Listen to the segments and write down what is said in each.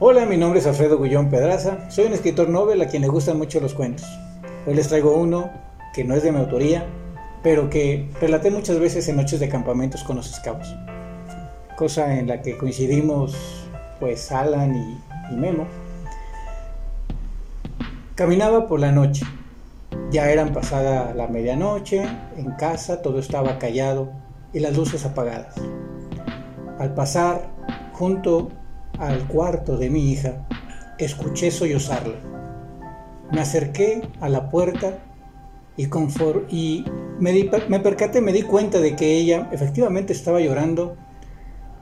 Hola, mi nombre es Alfredo Gullón Pedraza, soy un escritor novel a quien le gustan mucho los cuentos. Hoy les traigo uno que no es de mi autoría, pero que relaté muchas veces en noches de campamentos con los escabos. Cosa en la que coincidimos pues Alan y, y Memo. Caminaba por la noche. Ya eran pasada la medianoche, en casa todo estaba callado y las luces apagadas. Al pasar junto al cuarto de mi hija, escuché sollozarla. Me acerqué a la puerta y, y me, me percaté, me di cuenta de que ella efectivamente estaba llorando,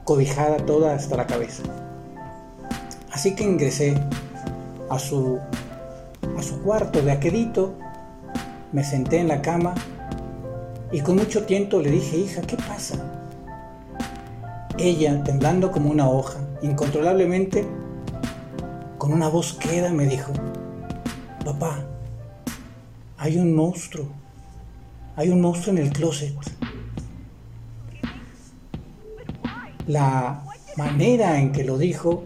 cobijada toda hasta la cabeza. Así que ingresé a su, a su cuarto de aquedito, me senté en la cama y con mucho tiento le dije, hija, ¿qué pasa? Ella, temblando como una hoja, incontrolablemente, con una voz queda, me dijo, papá, hay un monstruo, hay un monstruo en el closet. La manera en que lo dijo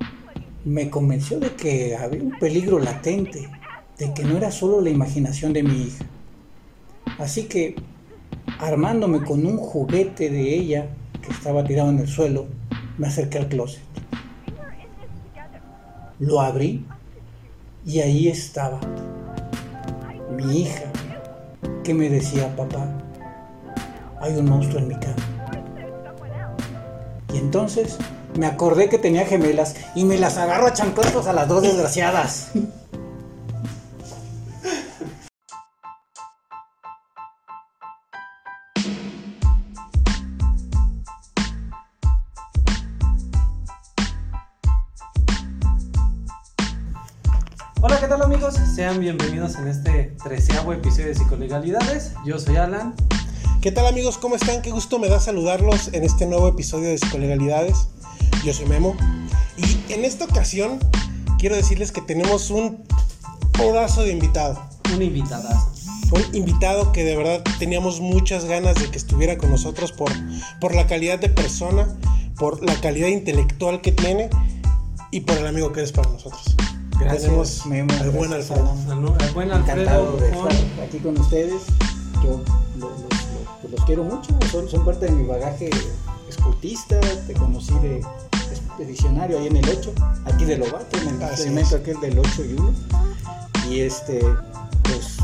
me convenció de que había un peligro latente, de que no era solo la imaginación de mi hija. Así que, armándome con un juguete de ella, que estaba tirado en el suelo, me acerqué al closet. Lo abrí y ahí estaba mi hija que me decía, papá, hay un monstruo en mi cama. Y entonces me acordé que tenía gemelas y me las agarro a chanclazos a las dos desgraciadas. Sean bienvenidos en este treceavo episodio de Psicolegalidades. Yo soy Alan. ¿Qué tal amigos? ¿Cómo están? Qué gusto me da saludarlos en este nuevo episodio de Psicolegalidades. Yo soy Memo. Y en esta ocasión quiero decirles que tenemos un pedazo de invitado. Un invitadazo. Un invitado que de verdad teníamos muchas ganas de que estuviera con nosotros por, por la calidad de persona, por la calidad intelectual que tiene y por el amigo que eres para nosotros. Gracias, Tenemos Memo, al buen Alfredo. Encantado de estar aquí con ustedes. Yo lo- lo- lo- pues los quiero mucho, son, son parte de mi bagaje escultista. Te conocí de, de diccionario ahí en el 8, aquí de Lobato, en el es. aquel del 8 y 1. Y este, pues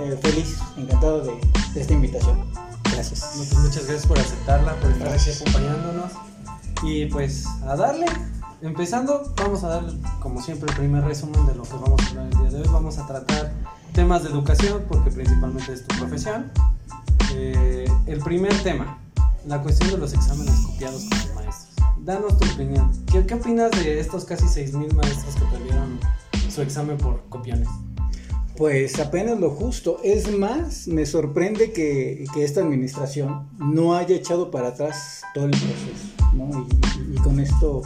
eh, feliz, encantado de, de esta invitación. Gracias. Muchas, muchas gracias por aceptarla, por estar Gracias. aquí acompañándonos. Y pues a darle. Empezando, vamos a dar como siempre el primer resumen de lo que vamos a hablar el día de hoy. Vamos a tratar temas de educación porque principalmente es tu profesión. Eh, el primer tema, la cuestión de los exámenes copiados con los maestros. Danos tu opinión. ¿Qué, qué opinas de estos casi 6.000 maestros que perdieron su examen por copiones? Pues apenas lo justo. Es más, me sorprende que, que esta administración no haya echado para atrás todo el proceso, ¿no? Y, y- y con esto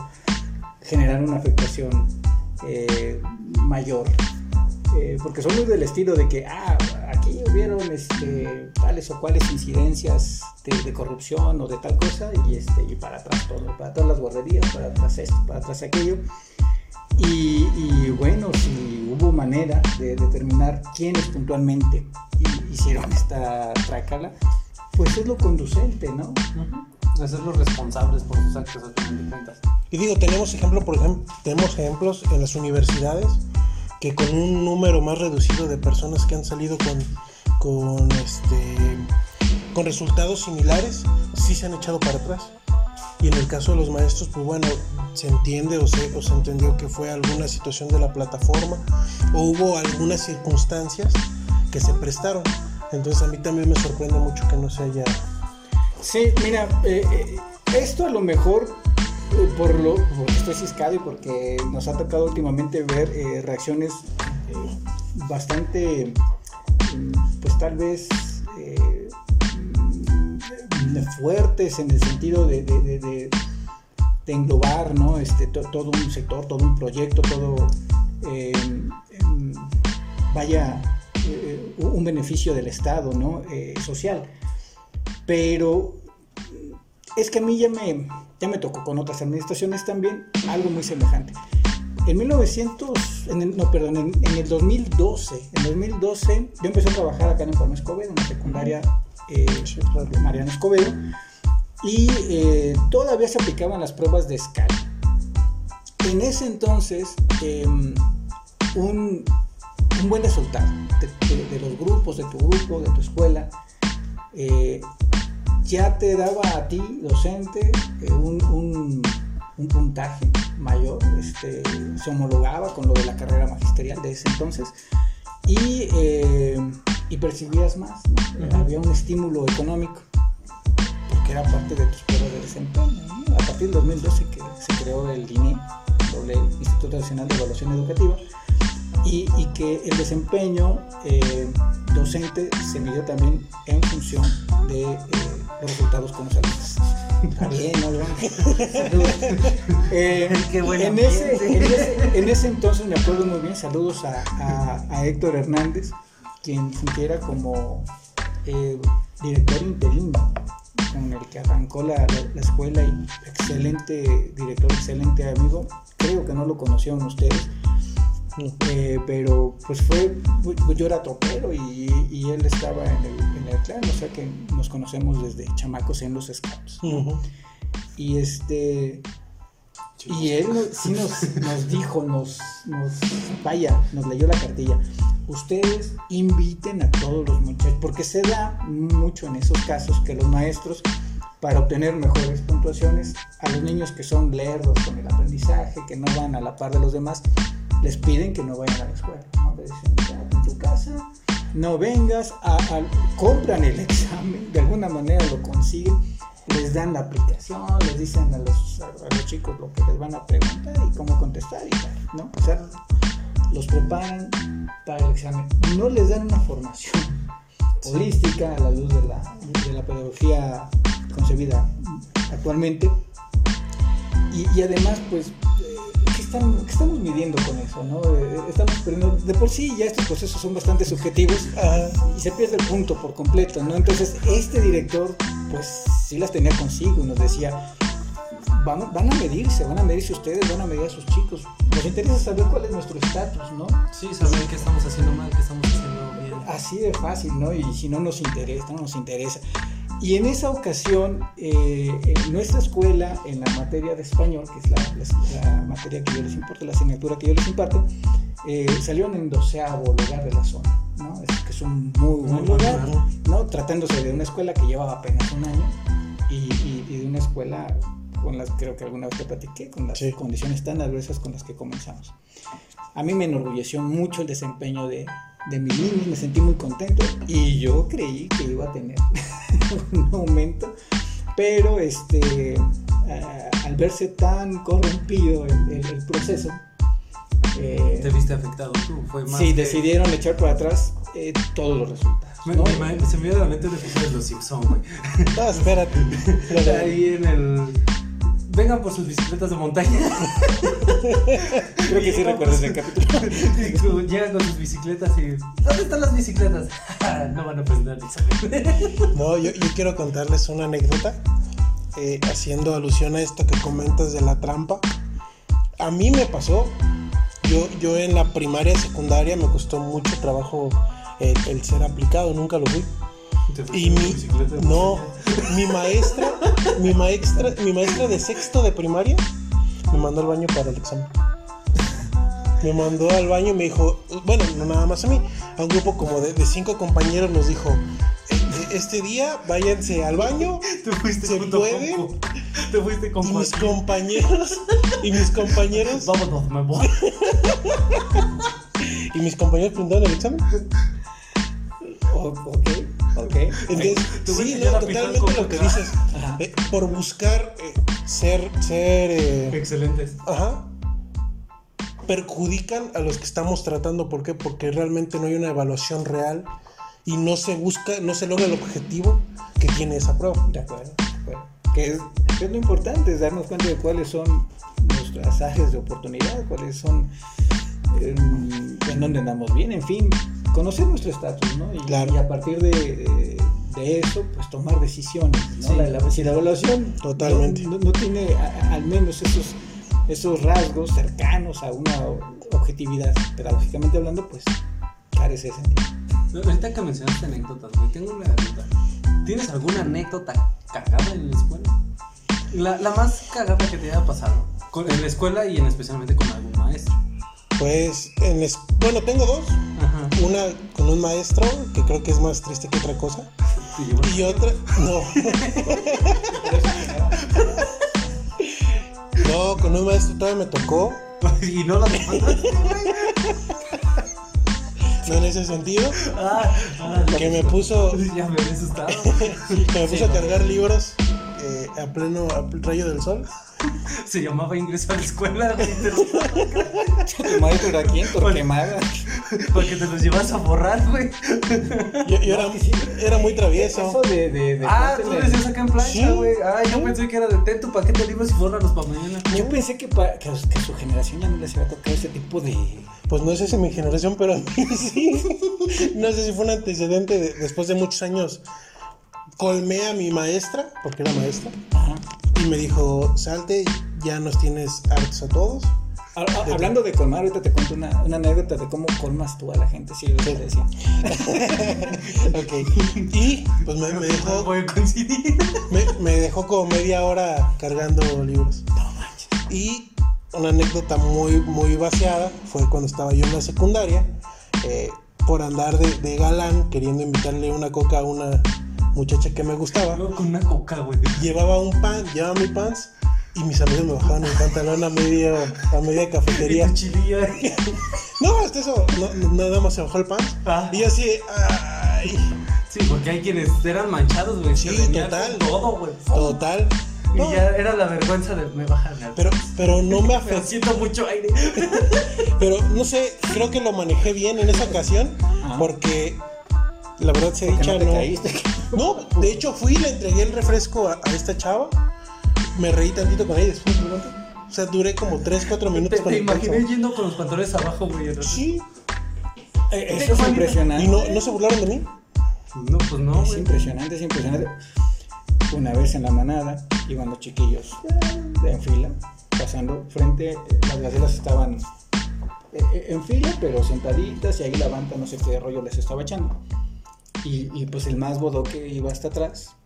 generar una afectación eh, mayor. Eh, porque son muy del estilo de que, ah, aquí hubieron este, tales o cuales incidencias de, corrupción o de tal cosa, y, este, y para atrás todo, para todas las guarderías, para atrás esto, para atrás aquello. Y, bueno, si hubo manera de determinar quiénes puntualmente hi- hicieron esta trácala, pues es lo conducente, ¿no? Hacerlos responsables por sus actos al final de cuentas. Y digo, tenemos ejemplo, por ejemplo, tenemos ejemplos en las universidades que con un número más reducido de personas que han salido con, con este con resultados similares, sí se han echado para atrás. Y en el caso de los maestros, pues bueno, se entiende o se, o se entendió que fue alguna situación de la plataforma o hubo algunas circunstancias que se prestaron. Entonces a mí también me sorprende mucho que no se haya... Sí, mira, eh, eh, esto a lo mejor eh, por lo porque estoy ciscado y porque nos ha tocado últimamente ver reacciones bastante, mm, pues tal vez mm, fuertes en el sentido de, englobar, ¿no? Este, to- todo un sector, todo un proyecto, todo em, vaya eh, un beneficio del Estado, ¿no? Eh, social pero es que a mí ya me, ya me tocó con otras administraciones también algo muy semejante. en 1900, en el, no, perdón, en, en el 2012, en 2012 yo empecé a trabajar acá en Palma Escobedo, en la secundaria eh, de Mariano Escobedo, y eh, todavía se aplicaban las pruebas de escala. En ese entonces, em, un, un buen resultado de, de- de los grupos, de tu grupo, de tu escuela, eh, ya te daba a ti, docente, eh, un, un- un puntaje mayor, este, se homologaba con lo de la carrera magisterial de ese entonces y, eh, y percibías más, había un estímulo económico porque era parte de tus pruebas de desempeño. ¿no? A partir del 2012 que se creó el INE, doble Instituto Nacional de Evaluación Educativa, y, y que el desempeño eh, docente se midió también en función de eh, los resultados con los alumnos. Está bien, ¿no? Eh, Qué buen en, ese, en, ese, en ese entonces me acuerdo muy bien, saludos a, a- a Héctor Hernández, quien fungiera como eh, director interino con el que arrancó la, la- la escuela y excelente director, excelente amigo. Creo que no lo conocieron ustedes, eh, pero pues fue, pues, yo era topero y, y él estaba en el, en el clan, o sea que nos conocemos desde chamacos en los scouts. Y este y él sí nos, nos dijo, nos, nos, vaya, nos leyó la cartilla. Ustedes inviten a todos los muchachos, porque se da mucho en esos casos que los maestros, para obtener mejores puntuaciones, a los niños que son lerdos con el aprendizaje, que no van a la par de los demás, les piden que no vayan a la escuela. ¿no? Les dicen, "Quédate en tu casa, no vengas, a, a- compran el examen, de alguna manera lo consiguen, les dan la aplicación, les dicen a los, a los chicos lo que les van a preguntar y cómo contestar y tal, ¿no? O sea, los preparan para el examen. No les dan una formación holística a la luz de la, de la pedagogía concebida actualmente. Y, y además, pues, eh, ¿qué, están- qué estamos midiendo con eso? ¿no? Eh, Estamos perdiendo, de por sí ya estos procesos son bastante subjetivos Ajá. y se pierde el punto por completo, ¿no? Entonces, este director, pues sí las tenía consigo y nos decía, van, van a medirse, van a medirse ustedes, van a medir a sus chicos. Nos interesa saber cuál es nuestro estatus, ¿no? Sí, saber qué estamos haciendo mal, qué estamos haciendo bien. Así de fácil, ¿no? Y si no nos interesa, no nos interesa. Y en esa ocasión, eh, en nuestra escuela, en la materia de español, que es la, la- la materia que yo les imparto, la asignatura que yo les imparto, eh, salieron en doceavo lugar de la zona, ¿no? Es que es un muy buen lugar. ¿no? Tratándose de una escuela que llevaba apenas un año y, y- y de una escuela con las creo que alguna vez te platiqué, con las Sí. condiciones tan adversas con las que comenzamos. A mí me enorgulleció mucho el desempeño de, de mis niños, me sentí muy contento y yo creí que iba a tener un aumento, pero este, ah, al verse tan corrompido el, el- el proceso, eh, Te viste afectado tú, fue más. sí, que- decidieron echar para atrás eh, todos los resultados. Me- ¿no? me- se me a la mente un episodio de Los Simpsons, güey. No, espérate. Ahí en el. Vengan por sus bicicletas de montaña. Creo que sí recuerdo ese capítulo. Y Llegan con sus bicicletas y. ¿Dónde están las bicicletas? no van a el examen. No, yo, yo quiero contarles una anécdota eh, haciendo alusión a esto que comentas de la trampa. A mí me pasó, yo, yo en la primaria, secundaria me costó mucho trabajo el, el ser aplicado, nunca lo fui. Y mi, no, mi maestra, mi maestra, mi maestra de sexto de primaria me mandó al baño para el examen. Me mandó al baño y me dijo, bueno, no nada más a mí, a un grupo como de, de cinco compañeros nos dijo, "E- e- este día váyanse al baño Te fuiste ¿Se junto puede? con. Te fuiste con y mis compañeros, y mis compañeros, Vámonos, me voy. y mis compañeros presentaron el examen. O- ok, ok. Entonces, Tú sí, no, totalmente lo que dices, eh, por buscar eh, ser, ser, eh, Excelentes. Ajá. Perjudican a los que estamos tratando. ¿Por qué? Porque realmente no hay una evaluación real y no se busca, no se logra el objetivo que tiene esa prueba. De acuerdo. Que es, que es lo importante, es darnos cuenta de cuáles son nuestras áreas de oportunidad, cuáles son eh, en dónde andamos bien, en fin, conocer nuestro estatus, ¿no? Y, Claro. y a partir de, de- de eso, pues tomar decisiones, ¿no? Sí. La, la- si la evaluación Totalmente. No, no- tiene a- al menos esos, esos rasgos cercanos a una objetividad, pedagógicamente hablando, pues carece de sentido. Ahorita que mencionaste anécdotas, güey, tengo una duda. ¿Tienes alguna anécdota cagada en la escuela? La, la más cagada que te haya pasado. Con- en la escuela y en especialmente con algún maestro. Pues, en es- bueno, tengo dos. Ajá. Una con un maestro, que creo que es más triste que otra cosa. Sí, bueno. Y otra, no. No, con un maestro todavía me tocó. y no lo. No en ese sentido. Ah, ah, Que me puso, Ya me había asustado. que me puso a cargar libros eh, a pleno a rayo del sol. Se llamaba ingreso a la escuela, güey. te lo- ¿Tu maestro era quién? Torquemada. Porque te los llevas a borrar, güey. Yo, yo era, era muy Eso travieso. de. de, de Ah, tú decías acá en plancha, Sí. güey. Ah, yo pensé que era de ten tu paquete de libros y bórralos para mañana. Yo pensé que, pa- que, su generación ya no les iba a tocar ese tipo de. Pues no sé si mi generación, pero a mí sí. No sé si fue un antecedente de- después de muchos años. Colmé a mi maestra, porque era maestra, Ajá. y me dijo, salte, ya nos tienes hartos a todos. Ha- ha- Hablando de colmar, ahorita te cuento una, una anécdota de cómo colmas tú a la gente. Sí, lo decía. Ok. Y pues me, me No dejó, voy a coincidir. me, me dejó como media hora cargando libros. Y una anécdota muy, muy vaciada fue cuando estaba yo en la secundaria, eh, por andar de, de galán, queriendo invitarle una coca a una muchacha que me gustaba. Con una coca, güey. Llevaba un pan, llevaba mi pants y mis amigos me bajaban el pantalón a media, a media cafetería. ahí. No, hasta eso, no, nada más se bajó el pants. Ah. Y yo así, ay, Sí, porque hay quienes eran manchados, güey. Sí, total. Todo, güey. total. Y ya era la vergüenza de me bajan al. pero, pero no me Me afectó. siento mucho aire. Pero no sé, creo que lo manejé bien en esa ocasión Ajá. porque la verdad se dicha no te no. caíste. No, de hecho fui, le entregué el refresco a, a esta chava, me reí tantito con ella y después. O sea, duré como 3, 4 Te, minutos con te el imaginé yendo con los pantalones abajo, güey. Sí, Eh, Eso es impresionante. y no, no se burlaron de mí. No, pues no, Es güey. impresionante, es impresionante. Una vez en la manada iban los chiquillos eh, en fila, pasando frente, eh, las gacelas estaban eh, en fila, pero sentaditas, y ahí la banda no sé qué rollo les estaba echando. Y, y, pues el más bodoque iba hasta atrás,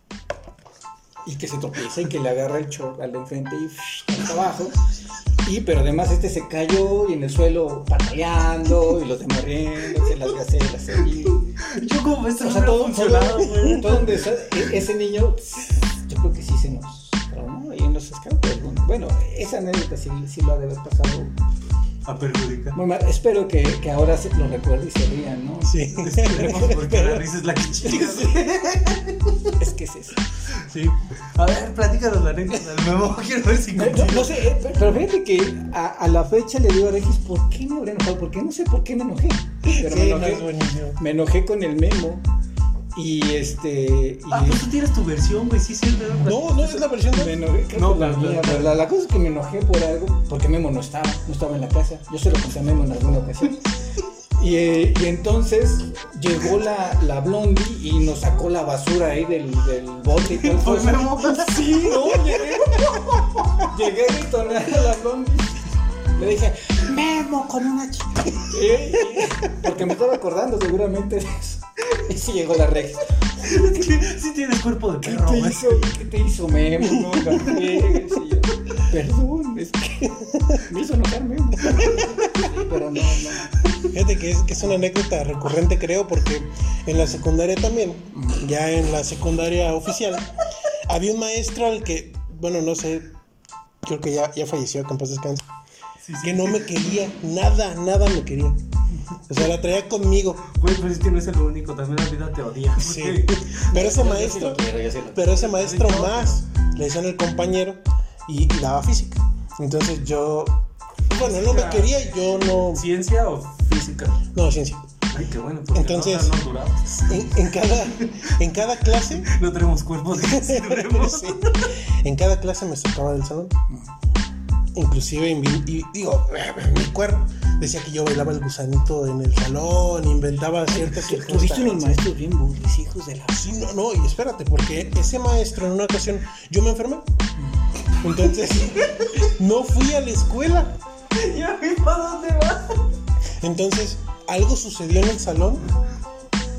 y que se tropieza y que le agarra el short al de enfrente y hasta abajo. Y pero además este se cayó y en el suelo pataleando y los demás riéndose, las gacelas. Yo como maestro O sea, todo, funcionado, todo, todo donde e- ese niño, yo creo que sí se nos traumó ahí en los bueno, esa anécdota sí, sí lo ha de haber pasado. A perjudicar. Muy mal. Espero que, que ahora se lo recuerde y se rían, ¿no? Sí. Porque la risa es la que chinga. Es que es eso. Sí. A ver, platícanos la anécdota del memo. Quiero ver si No, no- no sé, eh, pe- pero fíjate que a, a la fecha le digo a Regis, ¿por qué me habré enojado? Porque no sé por qué me enojé. Pero me, Sí, no, enojé es buenísimo. me enojé con el memo. Y este. Y Ah, pues tú tienes tu versión, güey. Sí, sí, ¿verdad? No, no es la versión Me de... enojé, creo No, que la, la- mía, la- pero la, la cosa es que me enojé por algo, porque Memo no estaba, no estaba en la casa. Yo se lo conté a Memo en alguna ocasión. Y, eh, y entonces llegó la, la blondie y nos sacó la basura ahí del, del bote y todo. Memo. Sí, no, llegué. Llegué a gritonear a la blondie. Le dije, Memo con una chica. Porque me estaba acordando seguramente de eso. Y sí llegó la regia. Sí tienes cuerpo de ¿Qué perro, te güey. hizo, ¿Qué te hizo Memo? No, yo, Perdón, es que me hizo enojar Memo. Pero no, no. Fíjate que es, que es una anécdota recurrente, creo, porque en la secundaria también, ya en la secundaria oficial, había un maestro al que, bueno, no sé, creo que ya, ya falleció, que en paz descanse, Sí, sí. que no me quería, nada, nada me quería. O sea, la traía conmigo. Güey, pero es que no es el único. También la vida te odia. Sí. Pero ese Yo sí maestro, lo quiero, yo sí lo pero ese maestro más, le decían el compañero y, y daba física. Entonces yo, bueno, no me quería y yo no, ¿Ciencia o física? no, ciencia. Ay, qué bueno. Porque Entonces- no. En, en cada, en cada clase No tenemos cuerpo de. Sí. En cada clase me sacaba del salón. Inclusive, y, digo, mi cuerpo decía que yo bailaba el gusanito en el salón, inventaba ciertas Tuviste unos maestros bien bullies, hijos de la... Sí, no, no, y espérate, porque ese maestro en una ocasión, yo me enfermé. Entonces, no fui a la escuela. ¿Ya vi para dónde vas? Entonces, algo sucedió en el salón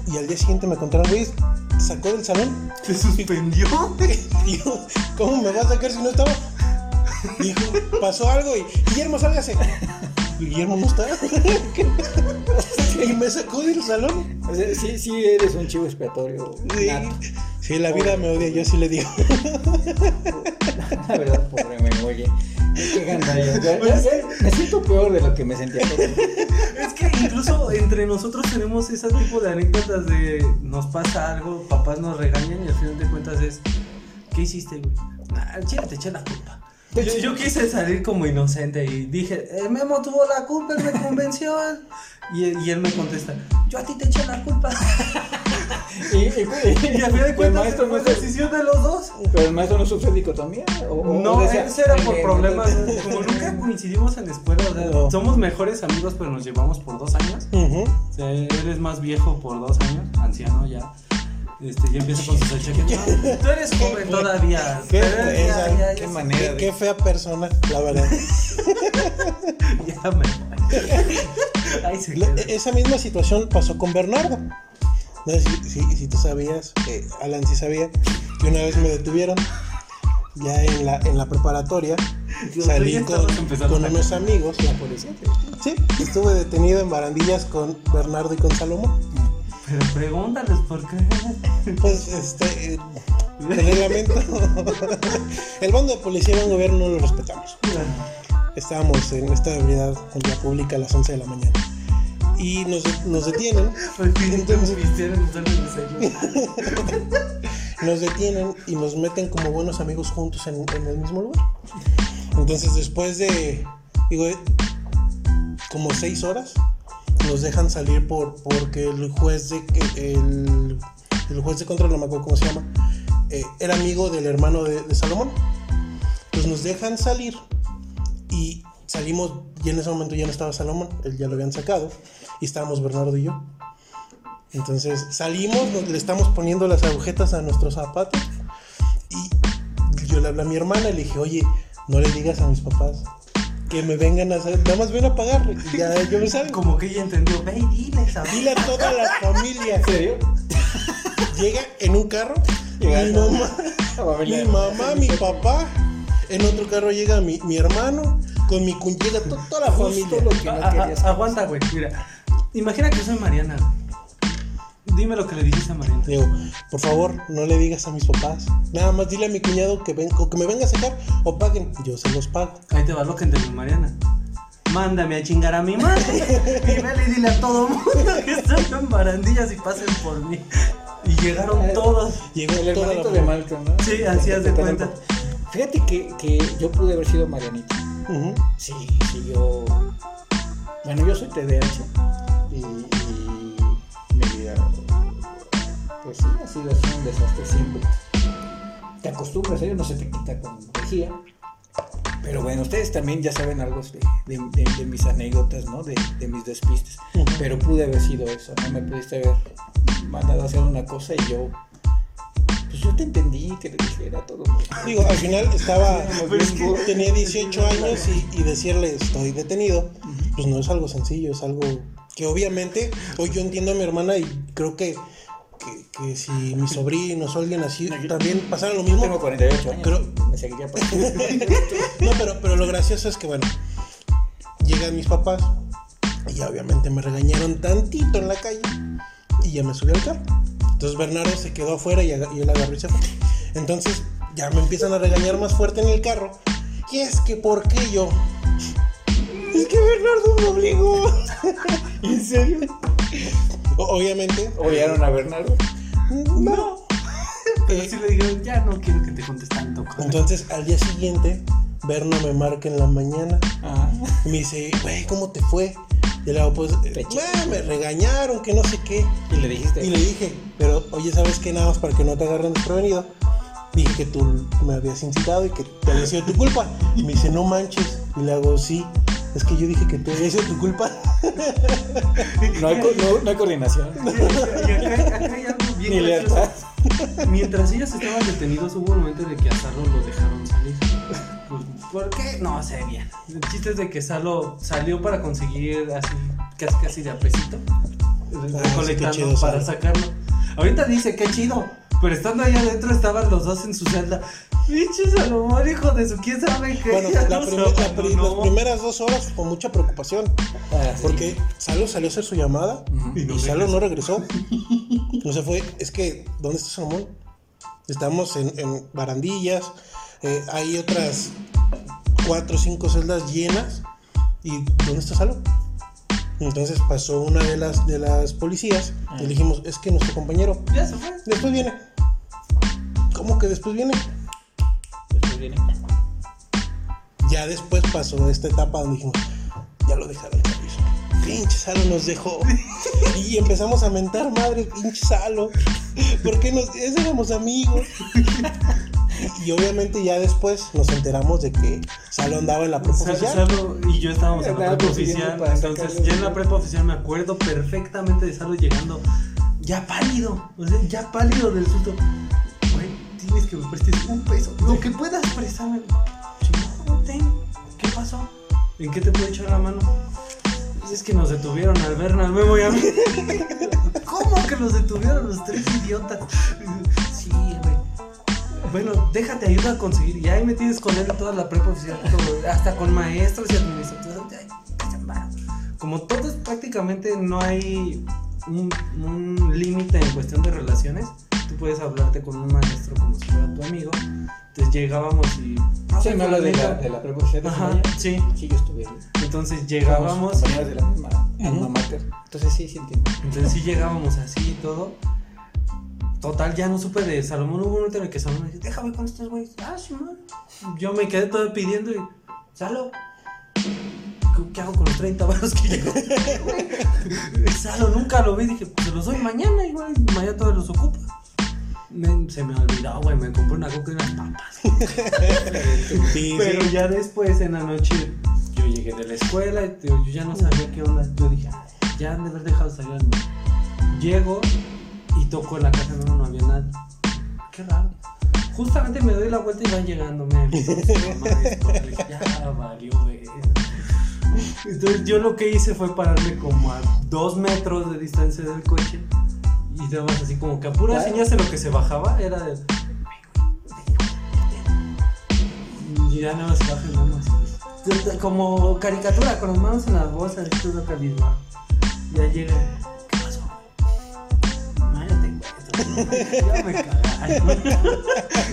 y al día siguiente me contaron, güey, ¿te sacó del salón? ¿Se suspendió? ¿cómo me va a sacar si no estaba? Dijo, pasó algo y Guillermo, sálgase. Guillermo no está. y me sacó del salón. Sí, sí eres un chivo expiatorio. Sí. Sí, la vida me odia, yo sí le digo. La verdad, pobre me oye. Qué gandalla. Ya- ya- ya Me siento peor de lo que me sentía. Es que incluso entre nosotros tenemos ese tipo de anécdotas de nos pasa algo, papás nos regañan y al final de cuentas es ¿qué hiciste, güey? Al chile te eché la culpa. Yo, yo quise salir como inocente y dije, el Memo tuvo la culpa, él me convenció. Y, y él me contesta, yo a ti te eché la culpa. Y, y, Y al final de cuentas maestro no es decisión de los dos. Pero el maestro no sufre dicotomía. ¿O, o- No, o decía, era por eh, problemas. Como nunca coincidimos en la escuela, o sea, No. somos mejores amigos, pero nos llevamos por dos años. Ujú. O sea, eres más viejo por dos años, anciano ya. Este, ya empieza con sus achaques. No, tú eres joven todavía. Qué pero ya- esa- ya- ya qué se- manera. Qué, qué fea persona, la verdad. Ya me. Ahí se La- esa misma situación pasó con Bernardo. No sé si, si, si tú sabías, eh, Alan sí sabía, que una vez me detuvieron, ya en la, en la preparatoria, Dios, salí con, con unos amigos. La policía. Sí, estuve detenido en barandillas con Bernardo y con Salomón. Pero pregúntales por qué. Pues, este, el reglamento, el bando de policía y el gobierno no lo respetamos. Estábamos en esta ebriedad en vía pública a las 11 de la mañana. Y nos, nos detienen, Al fin te vistieron en el desayuno. nos detienen y nos meten como buenos amigos juntos en, en el mismo lugar. Entonces después de, digo, como seis horas, nos dejan salir por, porque el juez de el, el juez de control, no me acuerdo cómo se llama, eh, era amigo del hermano de, Salomón. Pues nos dejan salir y salimos, y en ese momento ya no estaba Salomón, él ya lo habían sacado, y estábamos Bernardo y yo. Entonces salimos, le estamos poniendo las agujetas a nuestros zapatos y yo le hablé a mi hermana y le dije, oye, no le digas a mis papás que me vengan a hacer, nada más ven a pagar, y ya yo me salgo. Como que ella entendió, ve y diles a Dile a toda la familia. ¿En serio? Llega en un carro, mi Llegando. mamá, mi mamá, mi papá, en otro carro llega mi, mi hermano, con mi cuñada, llega to- toda la Justo familia. lo que no Ah, ah, querías. ah, aguanta, güey. Mira, imagina que soy Mariana. güey. Dime lo que le dijiste a Mariana. Digo, por favor, no le digas a mis papás. Nada más dile a mi cuñado que, ven, o que me venga a sacar o paguen. Yo se los pago. Ahí te va lo que entendió Mariana. Mándame a chingar a mi madre. y vele y dile a todo mundo que estoy en barandillas y pasen por mí. Y llegaron todos. Llegó El hermanito de. Malcolm, ¿no? Sí, así haz de cuenta. Fíjate que, que yo pude haber sido Marianita. Sí, sí, yo. Bueno, yo soy TDAH y, y mi vida, pues sí, ha sido así un desastre siempre. Te acostumbras, ello no se te quita con energía. Pero bueno, ustedes también ya saben algo de, de- de- de mis anécdotas, ¿no? De, mis despistes. Pero pude haber sido eso, no me pudiste haber mandado a hacer una cosa y yo. Pues yo te entendí que le dijera todo. Digo, al final estaba, Pero es que- tenía 18 años y, y decirle estoy detenido, pues no es algo sencillo, es algo que obviamente, hoy yo entiendo a mi hermana y creo que, que, que si mis sobrinos o alguien así también pasara lo mismo. Tengo 48 años. Me seguiría por No, pero, pero lo gracioso es que, bueno, llegan mis papás y ya obviamente me regañaron tantito en la calle y ya me subí al carro. Entonces Bernardo se quedó afuera y, aga- y él agarró y se fue. Entonces ya me empiezan a regañar más fuerte en el carro. Y es que, ¿por qué yo? Es que Bernardo me obligó. ¿En serio? O- Obviamente, ¿Odiaron a Bernardo? no. Pero sí le dijeron, ya no quiero que te contes tanto. coño". Entonces al día siguiente, Berna me marca en la mañana Ah. Y me dice, güey, ¿cómo te fue? Y le digo, pues, Te eché. "Ah, me regañaron, que no sé qué. Y le dijiste. Y le dije, pero oye, ¿sabes qué? Nada más para que no te agarren desprevenido. Dije que tú me habías incitado y que te había sido tu culpa. Y me dice, no manches. Y le hago, sí, es que yo dije que tú había sido tu culpa. No hay, no, no hay coordinación. Y acá, acá hay algo bien gracioso. Mientras ellos estaban detenidos, hubo un momento en el que a Sarro lo dejaron salir. Pues, ¿por qué? No sé bien. El chiste es de que Salo salió para conseguir así, casi casi de apesito. recolectando sí, chido, para Salo. sacarlo. Ahorita dice, qué chido. Pero estando ahí adentro estaban los dos en su celda. Pinche Salomón, hijo de su, quién sabe qué. Bueno, la las primeras dos horas con mucha preocupación. Ah, sí. Porque Salo salió a hacer su llamada. Y y, no Salo no regresó. No se fue. Es que, ¿dónde está Salomón? Estamos en, en barandillas. eh, hay otras cuatro o cinco celdas llenas. ¿Y dónde está Salo? Entonces pasó una de las, de las policías y le dijimos, es que nuestro compañero Ya se fue. después viene. ¿Cómo que después viene? Viene. Ya después pasó esta etapa donde dijimos, ya lo dejaron. Pinche Salo nos dejó. Y empezamos a mentar, madre, pinche Salo. ¿Por qué nos éramos amigos? Y obviamente ya después nos enteramos de que Salo andaba en la prepa oficial. Salo y yo estábamos en la prepa oficial. Entonces, ya en la prepa oficial me acuerdo perfectamente de Salo llegando ya pálido. O sea, ya pálido del susto. Tienes que me prestes un peso. Lo que puedas prestarme. Chingón, ten. ¿Qué pasó? ¿En qué te puedo echar la mano? Es que nos detuvieron al ver al Memo y a mí. ¿Cómo que nos detuvieron los tres idiotas? Sí, güey. Bueno, déjate ayuda a conseguir. Y ahí me tienes con él toda la prepa oficial, hasta con maestros y chambaro. Como todos prácticamente no hay un, un límite en cuestión de relaciones, tú puedes hablarte con un maestro como si fuera tu amigo. Entonces llegábamos y... Sí, me habla de la, de la Ajá, sí. Sí, yo estuve ahí. Entonces llegábamos... de la misma alma mater. Entonces sí, sí entiendo. Entonces sí llegábamos así y todo. Total, ya no supe de Salomón. Hubo un momento en el que Salomón me dijo, déjame con estos güeyes. Ah, sí, man. Yo me quedé todo pidiendo y, Salo, ¿qué- ¿qué hago con los 30 baros que llegó? Salo, nunca lo vi. Dije, pues se los doy mañana igual. Mañana todos los ocupa. Me- se me olvidó, güey. Me compré una coca y unas papas. Sí, Pero sí. ya después, en la noche, yo llegué de la escuela y yo ya no sabía qué onda. Yo dije, "Ay, ya han de haber dejado salir al niño". Llego y toco en la casa, no, no había nadie. Qué raro. Justamente me doy la vuelta y van llegando. Me ya valió, ver. Entonces yo lo que hice fue pararme como a dos metros de distancia del coche y nada más así como que a Claro. señas en lo que se bajaba era de... Y ya nada más se baja y nada más. Como caricatura, con las manos en las bolsas y todo carisma. Ya llega. ¿Qué pasó? No, ya te. Ya me cagaron.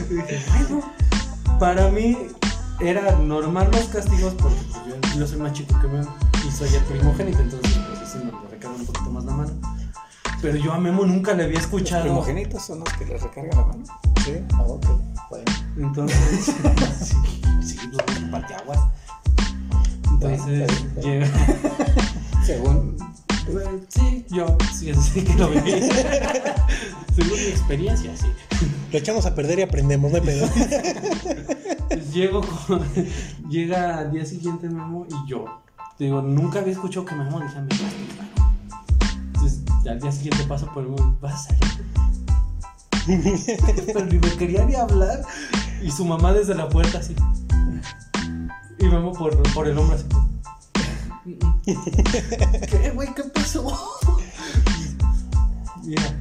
Y para mí era normal los castigos porque pues, yo, yo soy más chico que Memo y soy el primogénito, entonces pues me recarga un poquito más la mano. Pero yo a Memo nunca le había Los escuchado. primogénitos son los que les recargan la mano. Sí. Ah, ok. Bueno. Entonces, sí, sí, los parteaguas. Entonces, Bueno, llega. Según. Pues, Sí, yo sí, sí que lo viví. Según mi experiencia, sí. Lo echamos a perder y aprendemos, no hay pedo. Pues Llego con, llega al día siguiente Memo y yo. Te digo, nunca había escuchado que Memo dijera, me Entonces, al día siguiente paso por el vas a salir. Pero ni me quería ni hablar. Y su mamá desde la puerta así. Y Memo por, por el hombro así. ¿Qué, güey? ¿Qué pasó? Mira.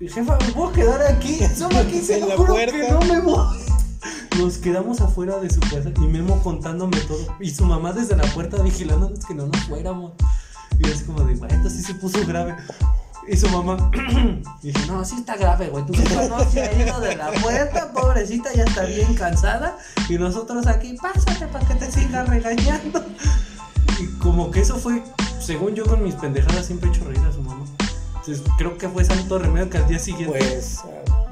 Y, Jefa, ¿me puedo quedar aquí? Solo aquí se lo juro puerta. que no me voy. Nos quedamos afuera de su casa y Memo contándome todo. Y su mamá desde la puerta vigilándonos que no nos fuéramos. Y es como de, güey, esto sí se puso grave. Y su mamá y dice, no, sí está grave, güey. Tu jefa no se ha ido de la puerta, pobrecita, ya está bien cansada. Y nosotros aquí, pásate para que te siga regañando. Y como que eso fue, según yo con mis pendejadas, siempre he hecho reír a su mamá. Entonces creo que fue santo remedio que al día siguiente. Pues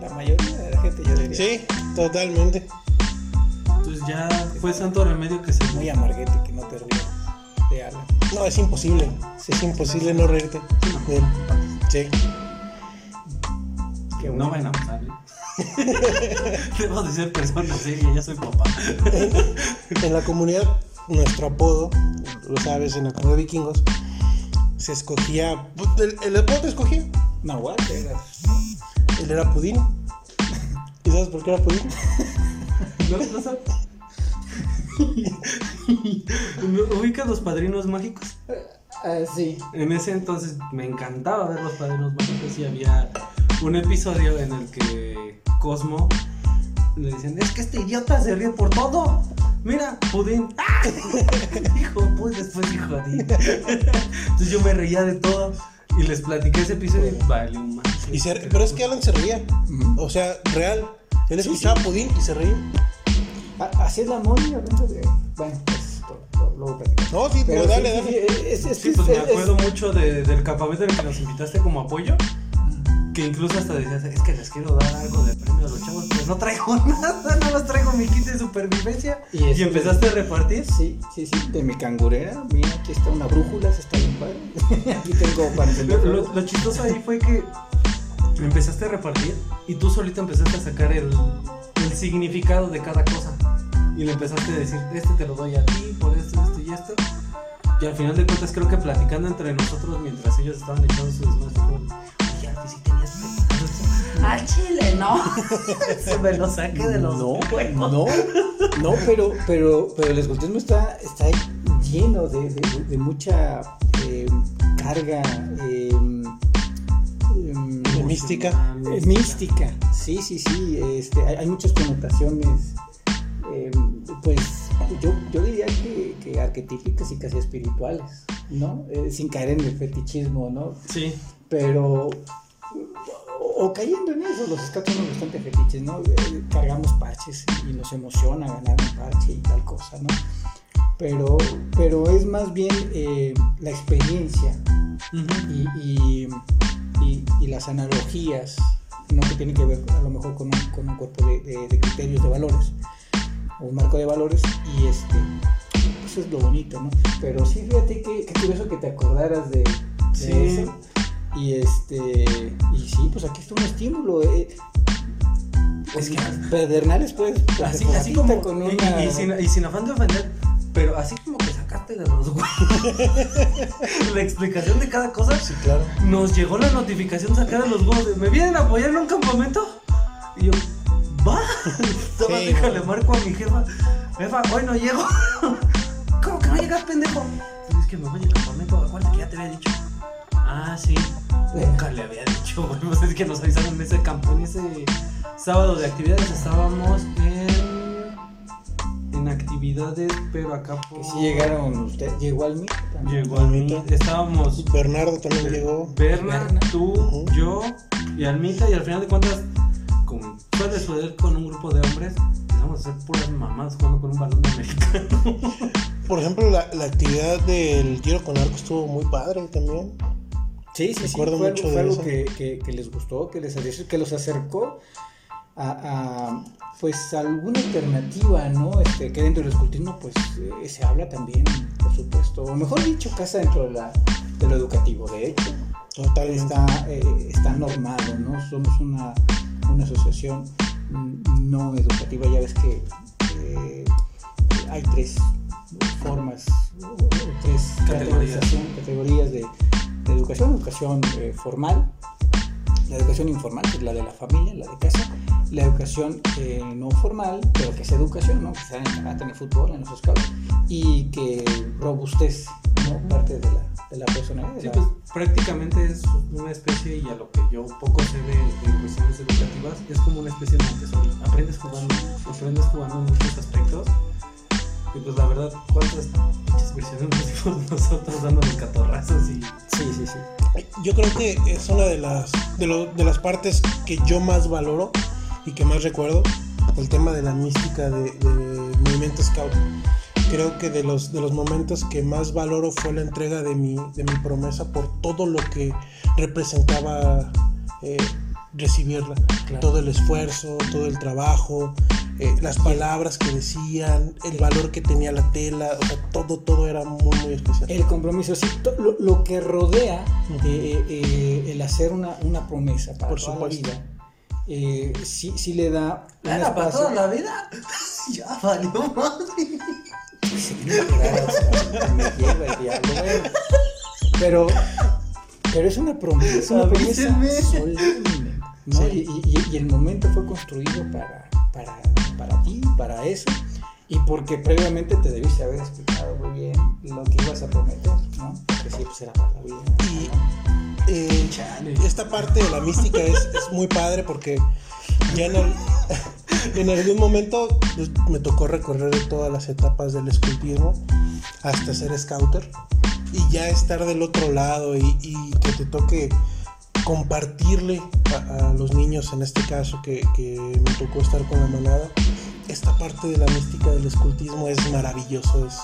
la mayoría de la gente yo diría. Sí, totalmente. Entonces ya fue santo remedio que se Muy amarguete que no te rías de Alan. No, es imposible. Es imposible no reírte. Sí. Qué No bueno. a pasar. ¿eh? Debo de ser persona seria, ya soy papá. En la comunidad, nuestro apodo, lo sabes, en la comunidad de vikingos, se escogía. El, el apodo te escogía. No, what? Era- Él era Pudín. ¿Y sabes por qué era Pudín? ¿No, no sabes? ¿Ubicas los padrinos mágicos? Ah, sí. En ese entonces me encantaba ver los padrinos mágicos y había un episodio en el que Cosmo le dicen, es que este idiota se ríe por todo. Mira, Pudín. ¡Ah! dijo, pues después dijo Jodín. Entonces yo me reía de todo y les platiqué ese episodio y vale un más. Y se- pero es que Alan se reía. O sea, real. Él Sí, escuchaba Pudín y se reía. Así es la Moni hablando de. Bueno, pues lo- lo-. No, sí, pero Pero dale, sí, dale. sí, es, es Sí, pues me es- acuerdo es- mucho de- del campamento en el que nos invitaste como apoyo. Que incluso hasta decías, es que les quiero dar algo de premio a los chavos, pues no traigo nada, nada más traigo mi kit de supervivencia. Y Y, es- empezaste a repartir. Sí, sí, sí, de mi cangurera. Mira, aquí está una brújula, esa está bien padre. aquí tengo para Lo, lo chistoso ahí fue que empezaste a repartir y tú solito empezaste a sacar el, el significado de cada cosa. Y le empezaste a decir, este te lo doy a ti, por esto, esto y esto. Y al final de cuentas creo que platicando entre nosotros mientras ellos estaban echando su desmadre, fue como, oye, Arti, sí tenías preparado eso". Al chile, no. Se me lo saqué de los No, huevos. no, no, pero, pero, pero el escultismo está, está lleno de, de- de mucha eh, carga eh, em, De mística. eh, mística. Sí, sí, sí. Este, hay, hay muchas connotaciones, eh, pues yo, yo diría que, que arquetípicas y casi espirituales, ¿no? Eh, sin caer en el fetichismo, ¿no? Sí, pero o, o cayendo en eso, los scouts son bastante fetiches, ¿no? Eh, Cargamos parches y nos emociona ganar un parche y tal cosa, ¿no? Pero, pero es más bien eh, la experiencia y, y- y- y las analogías, ¿no? Que tienen que ver a lo mejor con un, con un cuerpo de, de- de criterios, de valores, o un marco de valores, y este, eso es lo bonito, ¿no? Pero sí, fíjate que, qué curioso que te acordaras de, de Sí. eso. Y este, y sí, pues aquí está un estímulo. Eh. Es que- Pedernales, pues, Así, pues, como. con y- una- y, y sin, y sin afán de ofender, pero así como que sacaste de los huevos la explicación de cada cosa. Sí, claro. Nos llegó la notificación sacada de los huevos. de, ¿Me vienen a apoyar en un campamento? Y yo, va. Toma, Sí, déjale, marco a mi jefa. Jefa, hoy no llego. ¿Cómo que no llegas, pendejo? "Pues Es que me voy al campamento. Acuérdate que ya te había dicho. Ah, sí. Nunca le había dicho, güey. Pues es que nos avisaron en ese campo, en ese sábado de actividades. Estábamos en, en actividades, pero acá por. Sí llegaron ustedes. Llegó al también. Llegó a mí. Estábamos Bernardo también llegó. Berna, Berna. tú, yo y Almita. Y al final de cuentas, como suele suceder con un grupo de hombres, empezamos a hacer puras mamás jugando con un balón de americano. Por ejemplo, la, la actividad del tiro con arco estuvo muy padre también. Sí, sí, sí. Recuerdo Fue, mucho algo, de fue algo eso. que, que- que les gustó, que les acercó, que los acercó a, a, pues alguna alternativa, ¿no? Este, que dentro del escultismo pues eh, se habla también, por supuesto, o mejor dicho, casa dentro de, la, de lo educativo. De hecho, Totalmente. está, eh, está normado, ¿no? Somos una, una asociación mm, no educativa, ya ves que eh, hay tres formas, tres Categorías. categorías de, de educación, educación eh, formal, la educación informal, que es la de la familia, la de casa, la educación eh, no formal, pero que es educación, ¿no? que sea en el karate, en el fútbol, en los scouts, y que robustez, ¿no? parte de la, de la personalidad. Sí, la- pues prácticamente es una especie, y a lo que yo poco sé de, de cuestiones educativas, es como una especie de Montessori. Aprendes jugando, aprendes jugando en muchos aspectos. Y pues la verdad, ¿cuántas pinches versiones nos dimos nosotros dándonos catorrazos y Sí, sí, sí. Yo creo que es una de las, de, lo- de las partes que yo más valoro y que más recuerdo, el tema de la mística de, de Movimiento Scout. Creo que de los, de los momentos que más valoro fue la entrega de mi, de mi promesa por todo lo que representaba eh, recibirla. Claro. Todo el esfuerzo, todo el trabajo, eh, las palabras que decían, el valor que tenía la tela, o sea, todo, todo era muy, muy especial. El compromiso, sí, lo, lo que rodea eh, eh, el hacer una, una promesa para Por toda supuesto. la vida, eh, sí, sí le da un ¿Era para toda la vida? ya valió madre. Me lleva el diablo. Pero, pero es una promesa, una promesa solemne, ¿no? Sí. Y, y- y el momento fue construido para, para, para ti, para eso. Y porque previamente te debiste haber explicado muy bien lo que ibas a prometer, ¿no? Porque sí, pues era para la vida. Y eh, esta parte de la mística es, es muy padre porque ya en, el- en algún momento pues, me tocó recorrer todas las etapas del escultismo hasta ser scouter y ya estar del otro lado y, y que te toque compartirle a, a los niños, en este caso que, que me tocó estar con la manada, esta parte de la mística del escultismo es maravilloso, es,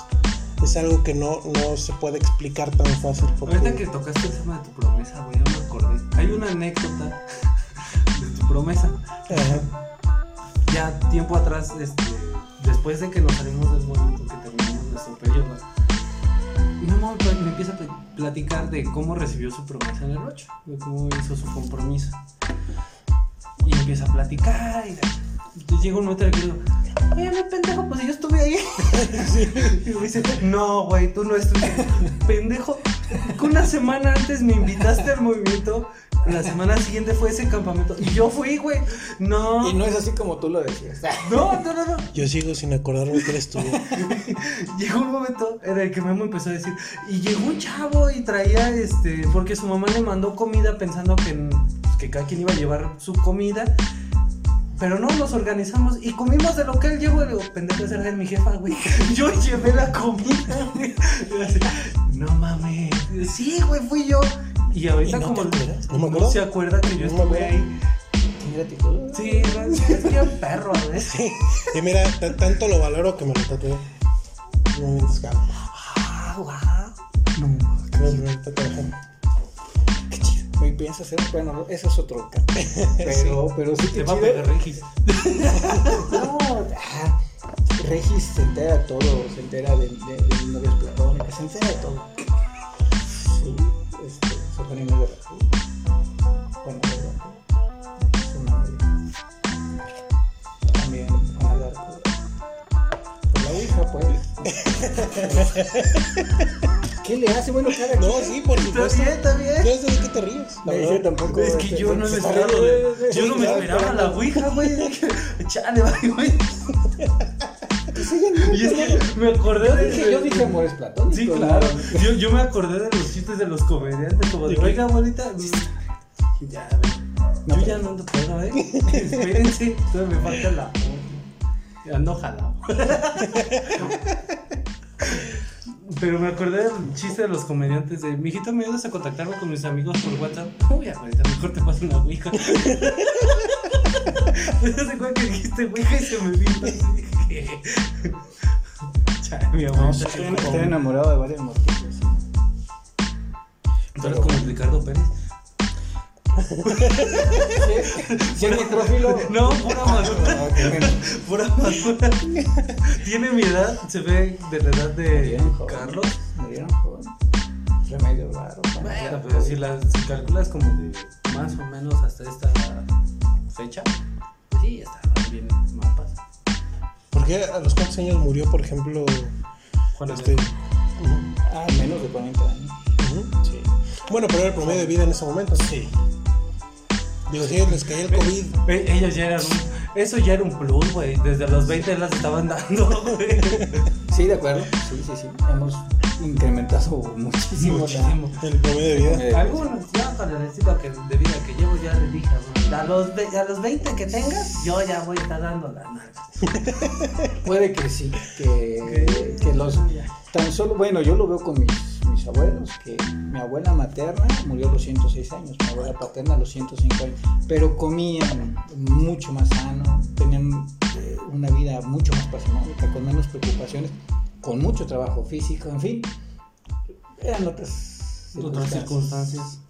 es algo que no, no se puede explicar tan fácil. Porque... Ahorita que tocaste el tema de tu promesa, güey, ya me acordé. Hay una anécdota de tu promesa. Ajá. Ya tiempo atrás, este, después de que nos salimos del momento que terminamos nuestro periodo, mi mamá me me empieza a pl- platicar de cómo recibió su promesa en el 8, de cómo hizo su compromiso. Y empieza a platicar y entonces llega un momento en el que digo, oye, no pendejo, pues yo estuve ahí. Y me dice, no, güey, tú no estuviste. Pendejo, una semana antes me invitaste al movimiento, la semana siguiente fue ese campamento y yo fui, güey. No. Y no es así como tú lo decías. No, no, no, no. Yo sigo sin acordarme que él estuvo. Llegó un momento en el que Memo empezó a decir, y llegó un chavo y traía este, porque su mamá le mandó comida pensando que, que cada quien iba a llevar su comida. Pero no, nos organizamos y comimos de lo que él llevó. Y le digo, pendejo, esa era mi jefa, güey. Yo llevé la comida, güey. Y yo así, no mames. Sí, güey, fui yo. Y ahorita ¿Y no como? ¿No me no acuerdo? se acuerda que yo No me estuve ahí. Sí, no, es bien perro a veces. Y mira, tanto lo valoro que me lo tatué. Un momento scout. Ah, guau. Me lo tatué. Qué chido. Me piensa hacer, bueno, eso es otro. Pero, pero sí Te que va a pegar Regis. No, ah, Regis se entera de todo, se entera de, de, novias platónicas, se entera de todo. Sí, este, Sor Inés de Rafael. Bueno, de Rafael. Su madre. También Arco. Por la hija, pues. ¿Qué le hace? Bueno, cada No, quien. sí, por Está supuesto. bien, está bien. Yo sé de qué te ríes. la dice tampoco. Es que este, yo no me esperaba Yo no me esperaba la ouija, güey. Chale, güey, no, Y es que me acordé de. dije, yo dije amores platónicos. Sí, ¿no? claro. Yo, yo me acordé de los chistes de los comediantes. Como de, oiga, bonita. Ya, güey. No, Yo ya no ando pedo, ¿eh? Espérense, todavía me falta la. Ando jalado. Pero me acordé del chiste de los comediantes de Mijito, ¿me ayudas a contactarme con mis amigos por WhatsApp? Uy, ahorita mejor te paso una ouija. ¿Te das cuenta que dijiste ouija y se me vino así? Chale, mi No, sí, estoy, estoy enamorado de varios motivos. ¿Tú eres como el Ricardo Pérez? Es necrófilo. No, pura madura. Ah, bueno. Pura madura. Tiene mi edad, se ve de la edad de Bien. Carlos. Joven. Remedio raro. Bueno, pero si, la, si calculas como de más o menos hasta esta fecha, pues sí, ya está bien. ¿Por qué a los cuántos años murió, por ejemplo? Juan Este, Ah, menos de 40 años. Sí. Bueno, pero era el promedio de vida en ese momento. Sí. Digo, si a ellos les caía el COVID. Ellos ya eran un. Eso ya era un plus, güey. Desde los 20 las estaban dando, güey. Sí, de acuerdo. Sí, sí, sí. Hemos incrementado muchísimo. la-. El promedio de vida. Eh, Algunos, ya con el estilo que, de vida que llevo, ya les dije, güey, a los, ve- a los 20 que tengas, yo ya voy a estar dando las nalgas. Puede que sí. Que, que los. Tan solo. Bueno, yo lo veo con mis, mis abuelos. Que mi abuela materna murió a los 106 años. Mi abuela paterna a los 105 años. Pero comían mucho más sano. Tenían eh, una vida mucho más pasional, con menos preocupaciones. Con mucho trabajo físico. En fin. Eran otras. Otras circunstancias.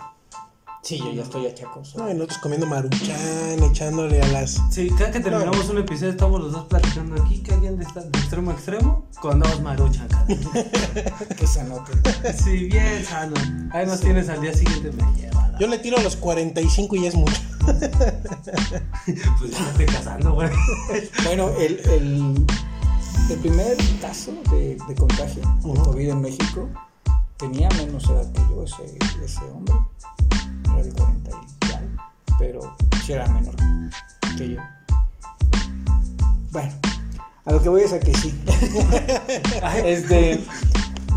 Sí, yo ya estoy achacoso. No, y nosotros comiendo maruchan, echándole a las. Sí, cada que terminamos un episodio estamos los dos platicando aquí, que alguien de, de extremo a extremo, con dos maruchan cada. Que sanote. Sí, bien sano. Ahí nos tienes al día siguiente, me lleva. la- Yo le tiro a los 45 y ya es mucho. Pues ya estoy casando, güey. Bueno, el, el, el primer caso de, de contagio de Ujú. COVID en México tenía menos edad que yo, ese, ese hombre. De 40 y algo, pero sí era menor que yo. Bueno, A lo que voy es a que sí. este,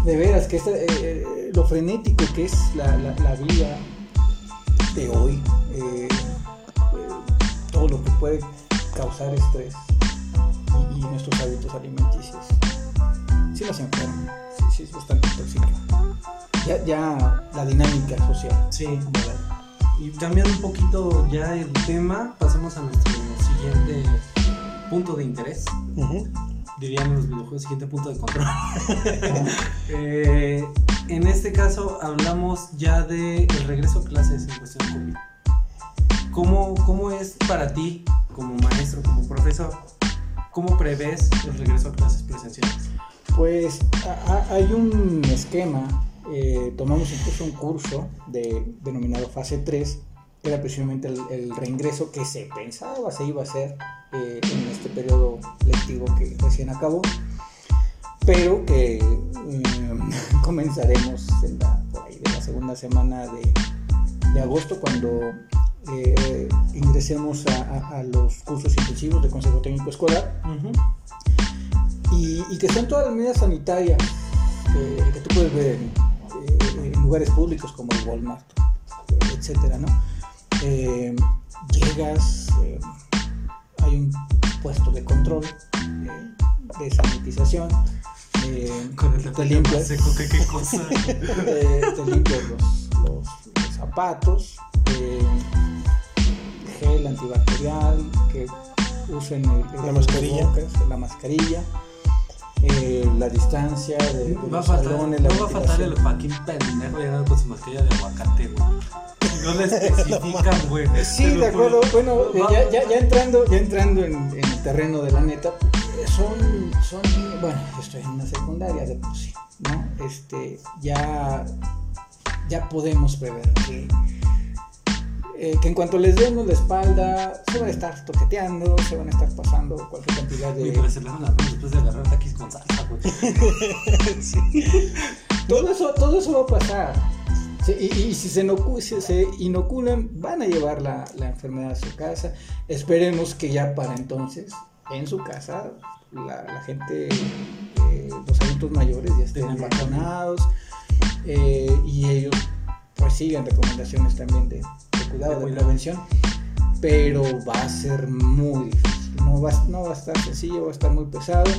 de veras, que esta, eh, eh, lo frenético que es la, la- la vida de hoy, eh, eh, todo lo que puede causar estrés y, y nuestros hábitos alimenticios, sí nos enferman, sí, sí es bastante tóxica. Ya, ya la dinámica social. Sí, verdad. Y cambiando un poquito ya el tema, pasemos a nuestro siguiente punto de interés. Dirían en los videojuegos, siguiente punto de control. Eh, en este caso hablamos ya de el regreso a clases en cuestión COVID. ¿Cómo, ¿Cómo es para ti, como maestro, como profesor, cómo prevés el regreso a clases presenciales? Pues a- a- hay un esquema, eh, tomamos incluso un curso de, denominado fase 3, que era precisamente el, el reingreso que se pensaba se iba a hacer eh, en este periodo lectivo que recién acabó, pero que eh, comenzaremos en la, por ahí de la segunda semana de, de agosto cuando eh, ingresemos a, a- a los cursos intensivos de Consejo Técnico Escolar. Y, y que están todas las medidas sanitarias eh, que tú puedes ver en, en lugares públicos como el Walmart, etcétera, ¿no? Eh, llegas, eh, hay un puesto de control, eh, de sanitización, eh, Con el te limpias, más seco que qué cosa. eh, te limpias los, los- los zapatos, eh, gel antibacterial, que usen el, el La mascarilla. la mascarilla, eh, la distancia de, de Va a los faltar, salones, no va a faltar el. Joaquín pendejo llegando con su mascarilla de aguacate, güey. No le especifican, güey. Sí, de acuerdo. Bueno, eh, ya, ya, ya entrando, ya entrando en, en el terreno de la neta, eh, son, son, bueno, estoy en una secundaria de por sí, ¿no? Este, ya, ya podemos prever que, eh, que en cuanto les demos la espalda, se van a estar toqueteando, se van a estar pasando cualquier cantidad de... Se lavan las manos después de agarrar taquis con salsa, güey. Todo eso, todo eso va a pasar. Sí, y, y si se, inocu- si se inoculan, van a llevar la, la enfermedad a su casa. Esperemos que ya para entonces, en su casa, la, la gente, eh, los adultos mayores ya estén vacunados eh, y ellos pues sigan recomendaciones también de cuidado, De prevención. Pero va a ser muy difícil. No va, no va a estar sencillo, va a estar muy pesado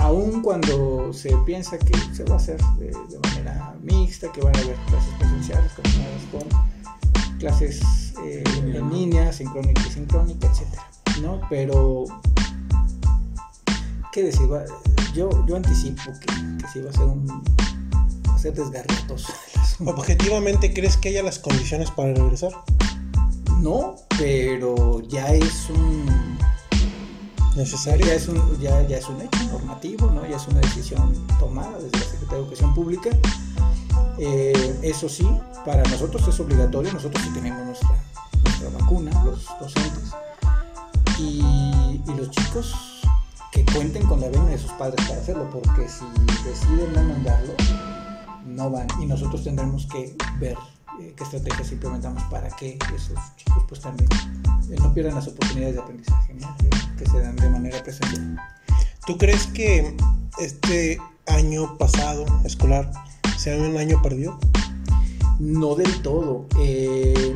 aun cuando se piensa que se va a hacer de, de manera mixta, que van a haber clases presenciales combinadas con clases eh, en línea, sincrónica y sincrónica, etcétera, ¿no? Pero, ¿qué decir? Yo, yo anticipo que, que sí va a ser un ser asunto. Objetivamente, ¿crees que haya las condiciones para regresar? No, pero ya es un ¿Necesario? Ya es, un, ya, ya es un hecho normativo, ¿no? ya es una decisión tomada desde la Secretaría de Educación Pública. Eh, eso sí, para nosotros es obligatorio, nosotros sí tenemos nuestra, nuestra vacuna, los docentes, y, y los chicos que cuenten con la vena de sus padres para hacerlo, porque si deciden no mandarlo, no van, y nosotros tendremos que ver eh, qué estrategias implementamos para que esos chicos pues también eh, no pierdan las oportunidades de aprendizaje ¿no? que, se dan de manera presencial. ¿Tú crees que este año pasado escolar sea un año perdido? No del todo, eh,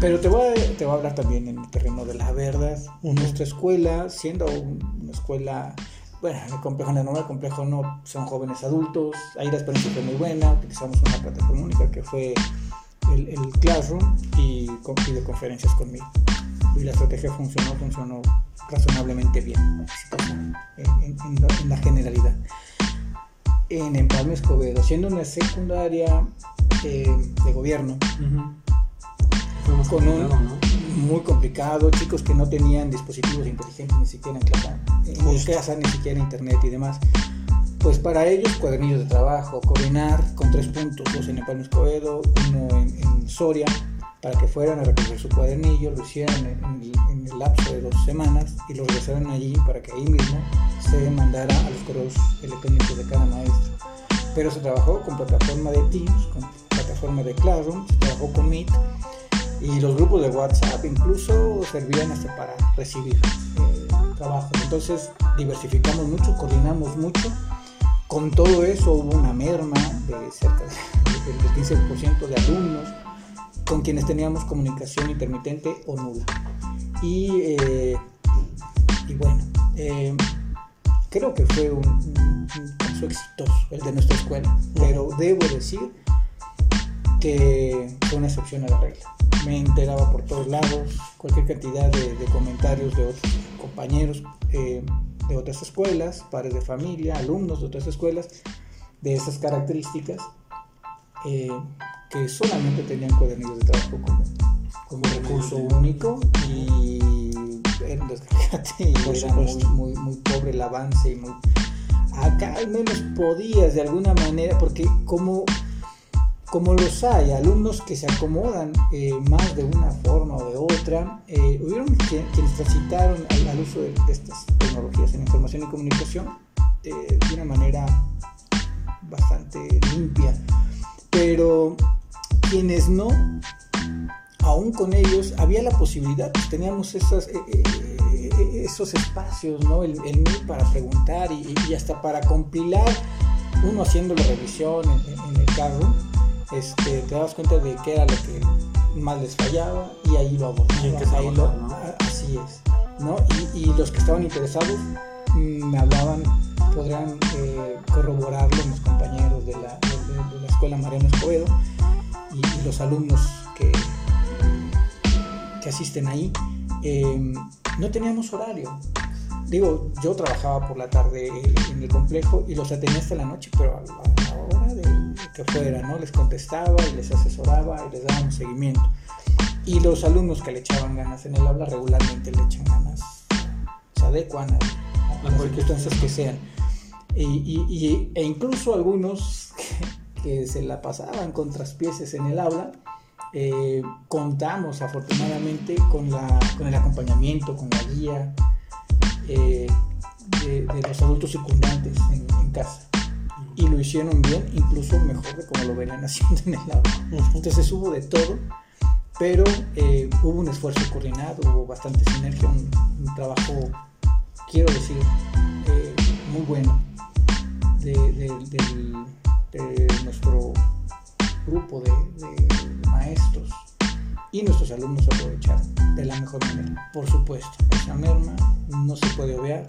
pero te voy, a, te voy a hablar también en el terreno de la verdad. Ujú. Nuestra escuela, siendo un- una escuela, bueno, el complejo no, el complejo no, son jóvenes adultos, ahí la experiencia fue muy buena, utilizamos una plataforma única que fue el, el Classroom y con videoconferencias conmigo. Y la estrategia funcionó, funcionó razonablemente bien, en, en- en la- en la generalidad. En Empalme Escobedo, siendo una secundaria eh, de gobierno. Fue Con un- muy complicado, chicos que no tenían dispositivos inteligentes ni siquiera en clase, en casa, ni siquiera internet y demás. Pues para ellos cuadernillos de trabajo, coordinar con tres puntos, dos en Empalme Escobedo, uno en, en Soria, para que fueran a recoger su cuadernillo, lo hicieran en, en el, en el lapso de dos semanas y lo regresaran allí para que ahí mismo se mandara a los correos electrónicos de cada maestro. Pero se trabajó con plataforma de Teams, con plataforma de Classroom, se trabajó con Meet y los grupos de WhatsApp incluso servían hasta para recibir eh, trabajos. Entonces diversificamos mucho, coordinamos mucho. Con todo eso hubo una merma de cerca del 15% de alumnos con quienes teníamos comunicación intermitente o nula. Y, eh, y bueno, eh, creo que fue un, un, caso exitoso el de nuestra escuela, pero debo decir que fue una excepción a la regla. Me enteraba por todos lados cualquier cantidad de, de comentarios de otros compañeros eh, de otras escuelas, padres de familia, alumnos de otras escuelas, de esas características, eh, que solamente tenían cuadernillos de trabajo como, como recurso único y Por era muy, muy, muy pobre el avance y muy... Acá al menos podías de alguna manera, porque como, como los hay, alumnos que se acomodan eh, más de una forma o de otra, eh, hubieron quienes transitaron al, al uso de, estas tecnologías en información y comunicación eh, de una manera bastante limpia, pero quienes no, aún con ellos había la posibilidad, pues, teníamos eh, esos espacios, ¿no? el, el para preguntar y, y hasta para compilar, uno haciendo la revisión en- en el carro, este, te dabas cuenta de qué era lo que más les fallaba y ahí lo abordabas, ahí lo- así es, ¿no? Y, y los que estaban interesados me hablaban, podrán eh, corroborarlo mis compañeros de la, de- de- de la escuela Mariano Escobedo y, y los alumnos que, que asisten ahí, eh, no teníamos horario. Digo, yo trabajaba por la tarde en el complejo y los atendía hasta la noche, pero a que fuera, ¿no? Les contestaba y les asesoraba y les dábamos seguimiento. Y los alumnos que le echaban ganas en el aula regularmente le echan ganas, se adecuan a, a las circunstancias que sean. Y, y- y- e incluso algunos que, que se la pasaban con traspieces en el aula, eh, contamos afortunadamente con, la, con el acompañamiento, con la guía eh, de, de los adultos circundantes en, en casa. Y lo hicieron bien, incluso mejor de como lo venían haciendo en el. Ujú. Entonces hubo de todo, pero eh, hubo un esfuerzo coordinado, hubo bastante sinergia, un, un trabajo, quiero decir, eh, muy bueno de, de- del- de nuestro grupo de, de maestros y nuestros alumnos aprovecharon de la mejor manera. Por supuesto, esa merma no se puede obviar.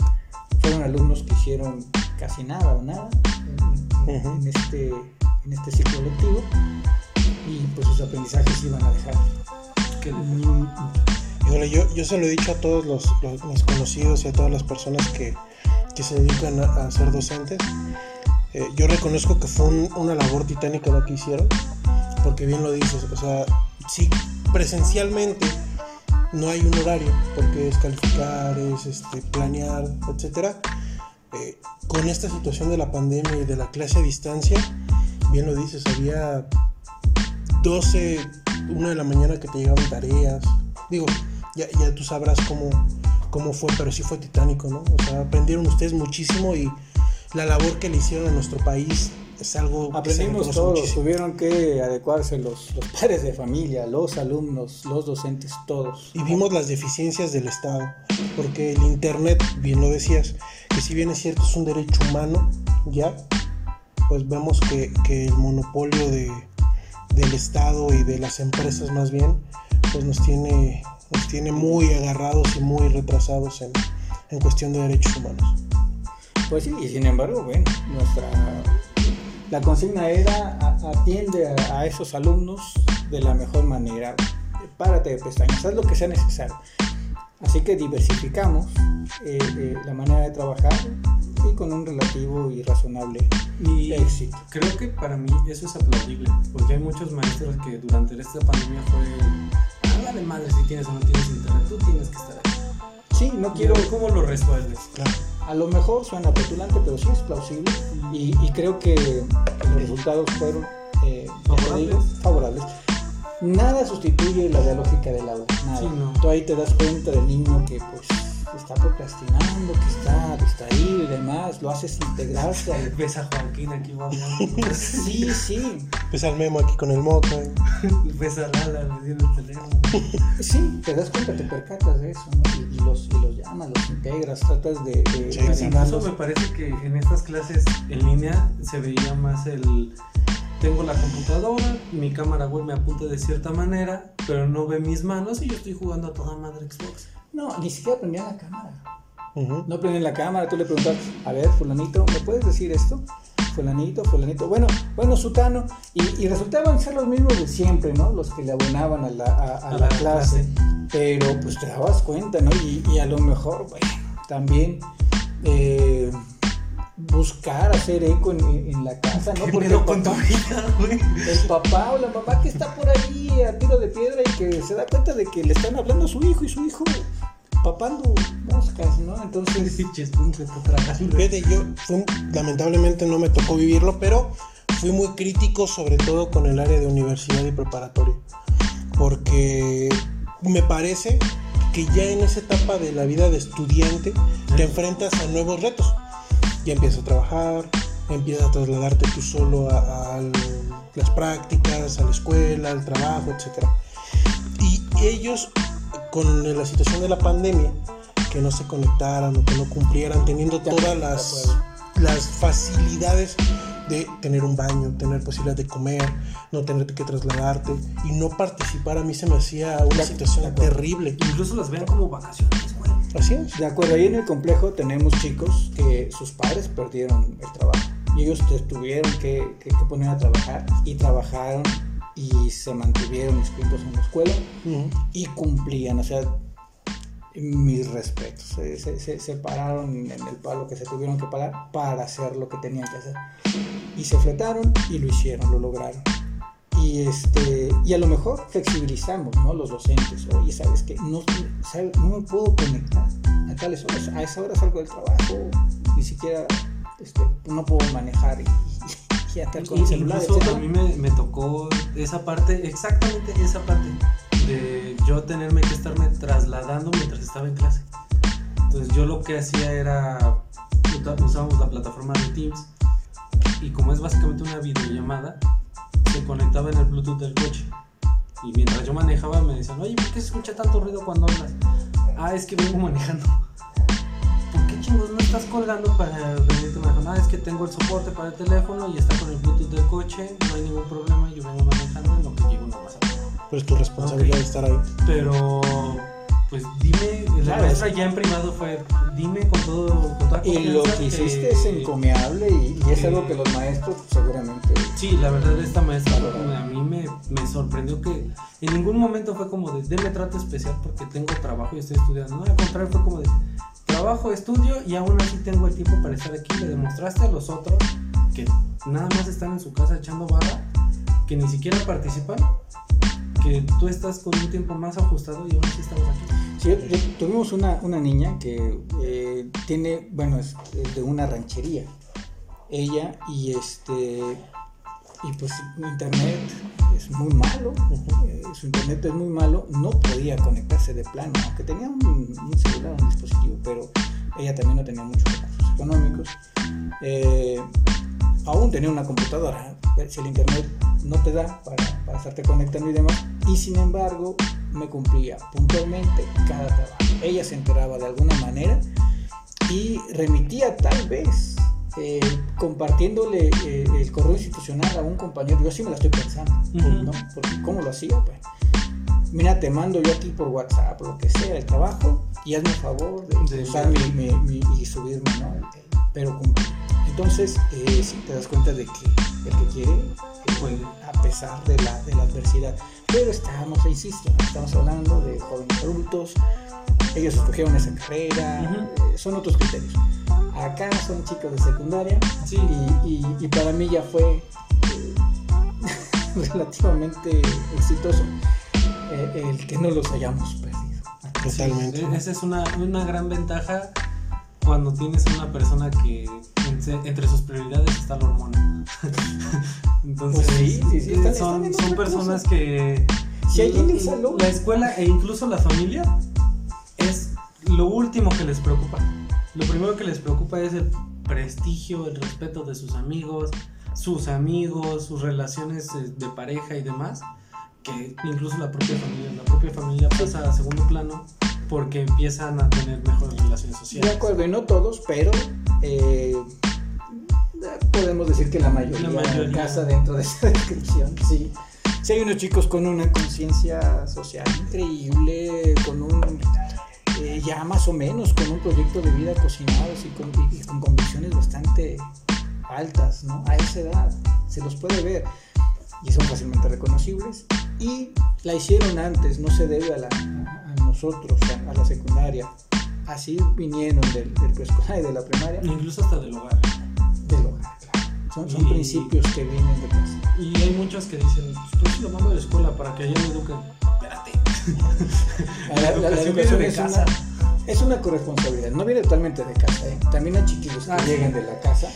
Fueron alumnos que hicieron casi nada o nada en, en- Ujú. en este, en este ciclo lectivo y pues sus aprendizajes iban a dejar. Que Mm, Híjole, yo, yo se lo he dicho a todos los, los- mis conocidos y a todas las personas que, que se dedican a, a ser docentes. Eh, yo reconozco que fue un- una labor titánica la que hicieron, porque bien lo dices, o sea, sí, presencialmente no hay un horario, porque es calificar, es este, planear, etcétera. Eh, con esta situación de la pandemia y de la clase a distancia, bien lo dices, había 12, 1 de la mañana que te llegaban tareas. Digo, ya, ya tú sabrás cómo, cómo fue, pero sí fue titánico, ¿no? O sea, aprendieron ustedes muchísimo y la labor que le hicieron a nuestro país es algo que Aprendimos reconoce todos, muchísimo. tuvieron que adecuarse los, los padres de familia, los alumnos, los docentes, todos. Y vimos las deficiencias del Estado, porque el Internet, bien lo decías, que si bien es cierto es un derecho humano, ya, pues vemos que, que el monopolio de, del Estado y de las empresas más bien, pues nos tiene, nos tiene muy agarrados y muy retrasados en, en cuestión de derechos humanos. Pues sí, y sin embargo, bueno, nuestra la consigna era atiende a, a esos alumnos de la mejor manera. Párate de pestañas, haz lo que sea necesario. Así que diversificamos eh, eh, la manera de trabajar y con un relativo y razonable Y éxito. creo que para mí eso es aplaudible, porque hay muchos maestros que durante esta pandemia fue, ah, vale madre si tienes o no tienes internet, tú tienes que estar aquí. Sí, no quiero, Quiero, ¿cómo lo resuelves? Claro. A lo mejor suena petulante, pero sí es plausible y, y creo que los resultados fueron eh, ¿Favorables? digo, favorables. Nada sustituye la dialógica del aula, nada. Sí, no. Tú ahí te das cuenta del niño que pues está procrastinando, que está distraído y demás, lo haces integrarse al... Ves a Joaquín aquí babeando. Sí, sí, Pues al memo aquí con el moco. ¿eh? Ves a Lala le dio el teléfono. sí, te das cuenta, te percatas de eso, ¿no? Y, y los, y los llamas, los integras, tratas de, de Sí, animarlos. me parece que en estas clases en línea se veía más el tengo la computadora, mi cámara web me apunta de cierta manera, pero no ve mis manos y yo estoy jugando a toda madre Xbox. No, ni siquiera prendían la cámara. No prenden la cámara, tú le preguntas, a ver, fulanito, ¿me puedes decir esto? Fulanito, fulanito, bueno, bueno, sutano, y, y resultaban ser los mismos de siempre, ¿no? Los que le abonaban a la, a- a A la la clase. clase. Pero pues te dabas cuenta, ¿no? Y, y a lo mejor, bueno, también eh, buscar hacer eco en, en la casa, ¿no? ¿Qué Porque el papá, el papá o la mamá que está por ahí a tiro de piedra y que se da cuenta de que le están hablando a su hijo y su hijo papando moscas, ¿no? Entonces. Fíjate, yo lamentablemente no me tocó vivirlo, pero fui muy crítico sobre todo con el área de universidad y preparatoria. Porque me parece que ya en esa etapa de la vida de estudiante te enfrentas a nuevos retos. Ya empiezas a trabajar, empiezas a trasladarte tú solo a, a las prácticas, a la escuela, al trabajo, etc. Y ellos, con la situación de la pandemia, que no se conectaran o que no cumplieran, teniendo todas las, las facilidades de tener un baño, tener posibilidad de comer, no tener que trasladarte y no participar, a mí se me hacía una situación terrible. Incluso las ven como vacaciones, güey. Así es. de acuerdo, ahí en el complejo tenemos chicos que sus padres perdieron el trabajo y ellos te tuvieron que, que- que poner a trabajar y trabajaron y se mantuvieron inscritos en la escuela Ujú. y cumplían, o sea, mis respetos, se, se- se- se pararon en el palo que se tuvieron que parar para hacer lo que tenían que hacer y se fletaron y lo hicieron, lo lograron. Y, este, y a lo mejor flexibilizamos, ¿no? Los docentes. Oye, ¿sabes qué? No, ¿sabe? no me puedo conectar a tales horas. A esa hora salgo del trabajo. Ni siquiera este, no puedo manejar y, y, andar con el celular, Incluso etcétera. a mí me, me tocó esa parte, exactamente esa parte, de yo tenerme que estarme trasladando mientras estaba en clase. Entonces yo lo que hacía era, usábamos la plataforma de Teams y como es básicamente una videollamada, se conectaba en el Bluetooth del coche. Y mientras yo manejaba me decían, oye, ¿por qué se escucha tanto ruido cuando hablas? Ah, es que vengo manejando. ¿Por qué chingos no estás colgando para venirte manejando? Ah, es que tengo el soporte para el teléfono y está con el Bluetooth del coche, no hay ningún problema, yo vengo manejando en lo que llego nomás a Pero es tu responsabilidad Ok. estar ahí. Pero, pues dime, la Claro, maestra ya en privado fue, dime con todo, con toda Y lo que hiciste es encomiable y, y es algo que los maestros seguramente... Sí, la verdad esta maestra a mí me, me sorprendió que en ningún momento fue como de denme trato especial porque tengo trabajo y estoy estudiando. No, al contrario fue como de trabajo, estudio y aún así tengo el tiempo para estar aquí. Le demostraste a los otros que nada más están en su casa echando barra, que ni siquiera participan, que tú estás con un tiempo más ajustado y aún así estamos aquí. Sí, tuvimos una, una niña que eh, tiene, bueno, es de una ranchería. Ella y este, y pues internet es muy malo, eh, su internet es muy malo, no podía conectarse de plano, aunque tenía un, celular, un dispositivo, pero ella también no tenía muchos recursos económicos. Eh, aún tenía una computadora, eh, si el internet no te da para, para estarte conectando y demás, y sin embargo me cumplía puntualmente cada trabajo. Ella se enteraba de alguna manera y remitía tal vez eh, compartiéndole eh, el correo institucional a un compañero. Yo sí me la estoy pensando, Ujú. ¿no? Porque ¿cómo lo hacía? Pues, mira, te mando yo aquí por WhatsApp, lo que sea, el trabajo, y hazme el favor de usar mi, mi- mi- y subirme, ¿no? Pero. Entonces, eh, sí te das cuenta de que el que quiere eh, Puede. a pesar de la, de la adversidad. Pero estamos, insisto, estamos hablando de jóvenes adultos, ellos escogieron esa carrera, Ujú. eh, son otros criterios. Acá son chicos de secundaria Sí, y, y- y para mí ya fue eh, relativamente exitoso eh, el que no los hayamos perdido. Totalmente. Sí, esa es una, una gran ventaja cuando tienes una persona que en- entre sus prioridades está la hormona. Entonces, Pues sí, sí, sí, están- son, están son personas cosa. que Si allí en el salón- la escuela e incluso la familia es lo último que les preocupa. Lo primero que les preocupa es el prestigio, el respeto de sus amigos, sus amigos, sus relaciones eh, de pareja y demás, que incluso la propia familia, la propia familia pasa a segundo plano porque empiezan a tener mejores relaciones De sociales. acuerdo, y no todos, pero eh, podemos decir que la mayoría, La mayoría. casa dentro de esa descripción, sí. Sí hay unos chicos con una conciencia social increíble, con un, ya más o menos, con un proyecto de vida cocinados y con, y con convicciones bastante altas, ¿no? A esa edad, se los puede ver y son fácilmente reconocibles y la hicieron antes, no se debe a, la, a nosotros, a, a la secundaria. Así vinieron del, del preescolar y de la primaria, Incluso hasta del hogar. del hogar. claro. Son, son Y- principios que vienen de casa. Y hay muchos que dicen, pues lo mando a la escuela para que allá me eduquen. Espérate. La, la- la educación educación viene de es casa. una, es una corresponsabilidad, no viene totalmente de casa. ¿eh? También hay chiquillos que Ah, sí. llegan de la casa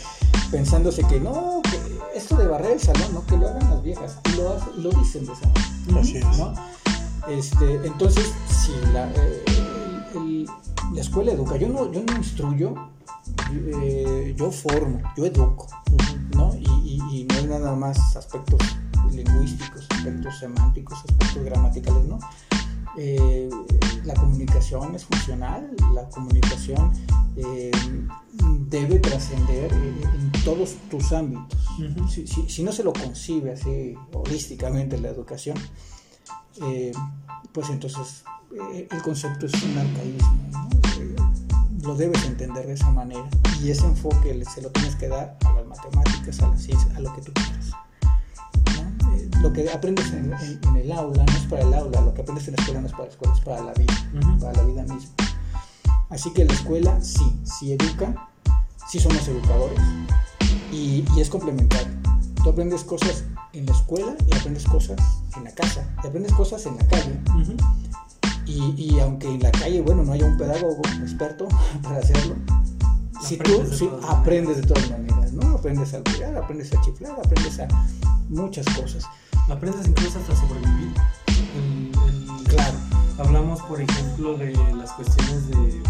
pensándose que no, que esto de barrer el salón, no, que lo hagan las viejas. Y lo, hacen- lo dicen de esa manera. Así es. ¿no? Este, entonces, si la, eh, el- el- la escuela educa, yo no, yo no instruyo, eh, yo formo, yo educo, ¿no? Y, y- y no es nada más aspectos lingüísticos, aspectos semánticos, aspectos gramaticales, ¿no? Eh, la comunicación es funcional, la comunicación eh, debe trascender en todos tus ámbitos. Si, si- si no se lo concibe así holísticamente la educación, eh, pues entonces el concepto es un arcaísmo. ¿no? Lo debes entender de esa manera y ese enfoque se lo tienes que dar a las matemáticas, a la ciencia, a lo que tú quieras. Lo que aprendes en, en- en el aula no es para el aula, lo que aprendes en la escuela no es para la escuela, es para la vida Ujú. para la vida misma. Así que la escuela sí, sí educa, sí somos educadores y, y es complementario. Tú aprendes cosas en la escuela y aprendes cosas en la casa, y aprendes cosas en la calle. Ujú. Y, y aunque en la calle, bueno, no haya un pedagogo experto para hacerlo, si tú Aprendes de sí, todas aprendes de todas maneras, ¿no? Aprendes a cuidar, aprendes a chiflar, aprendes a muchas cosas. Aprendes incluso hasta sobrevivir. El- el- Claro. Hablamos, por ejemplo, de las cuestiones de,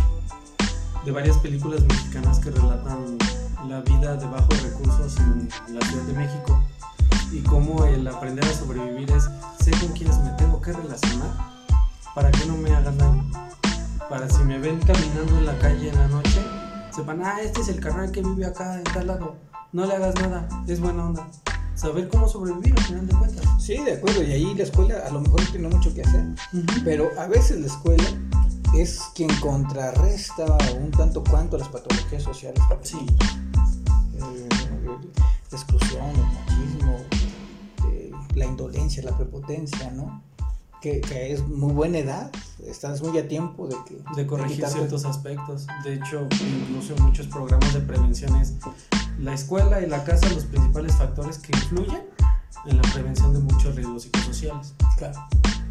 de varias películas mexicanas que relatan la vida de bajos recursos en la Ciudad de México y cómo el aprender a sobrevivir es sé con quiénes me tengo que relacionar para que no me hagan daño. Para si me ven caminando en la calle en la noche, sepan, ah, este es el carnal que vive acá en tal lado. No le hagas nada, es buena onda. Saber cómo sobrevivir al final de cuentas. Sí, de acuerdo, y ahí la escuela a lo mejor no tiene mucho que hacer. Pero a veces la escuela es quien contrarresta un tanto cuanto las patologías sociales. Sí. Eh, la exclusión, el machismo, eh, la indolencia, la prepotencia, ¿no? Que, que es muy buena edad, estás muy a tiempo de que... de corregir quitarte- ciertos aspectos. De hecho, incluso muchos programas de prevención es la escuela y la casa los principales factores que influyen en la prevención de muchos riesgos psicosociales. Claro.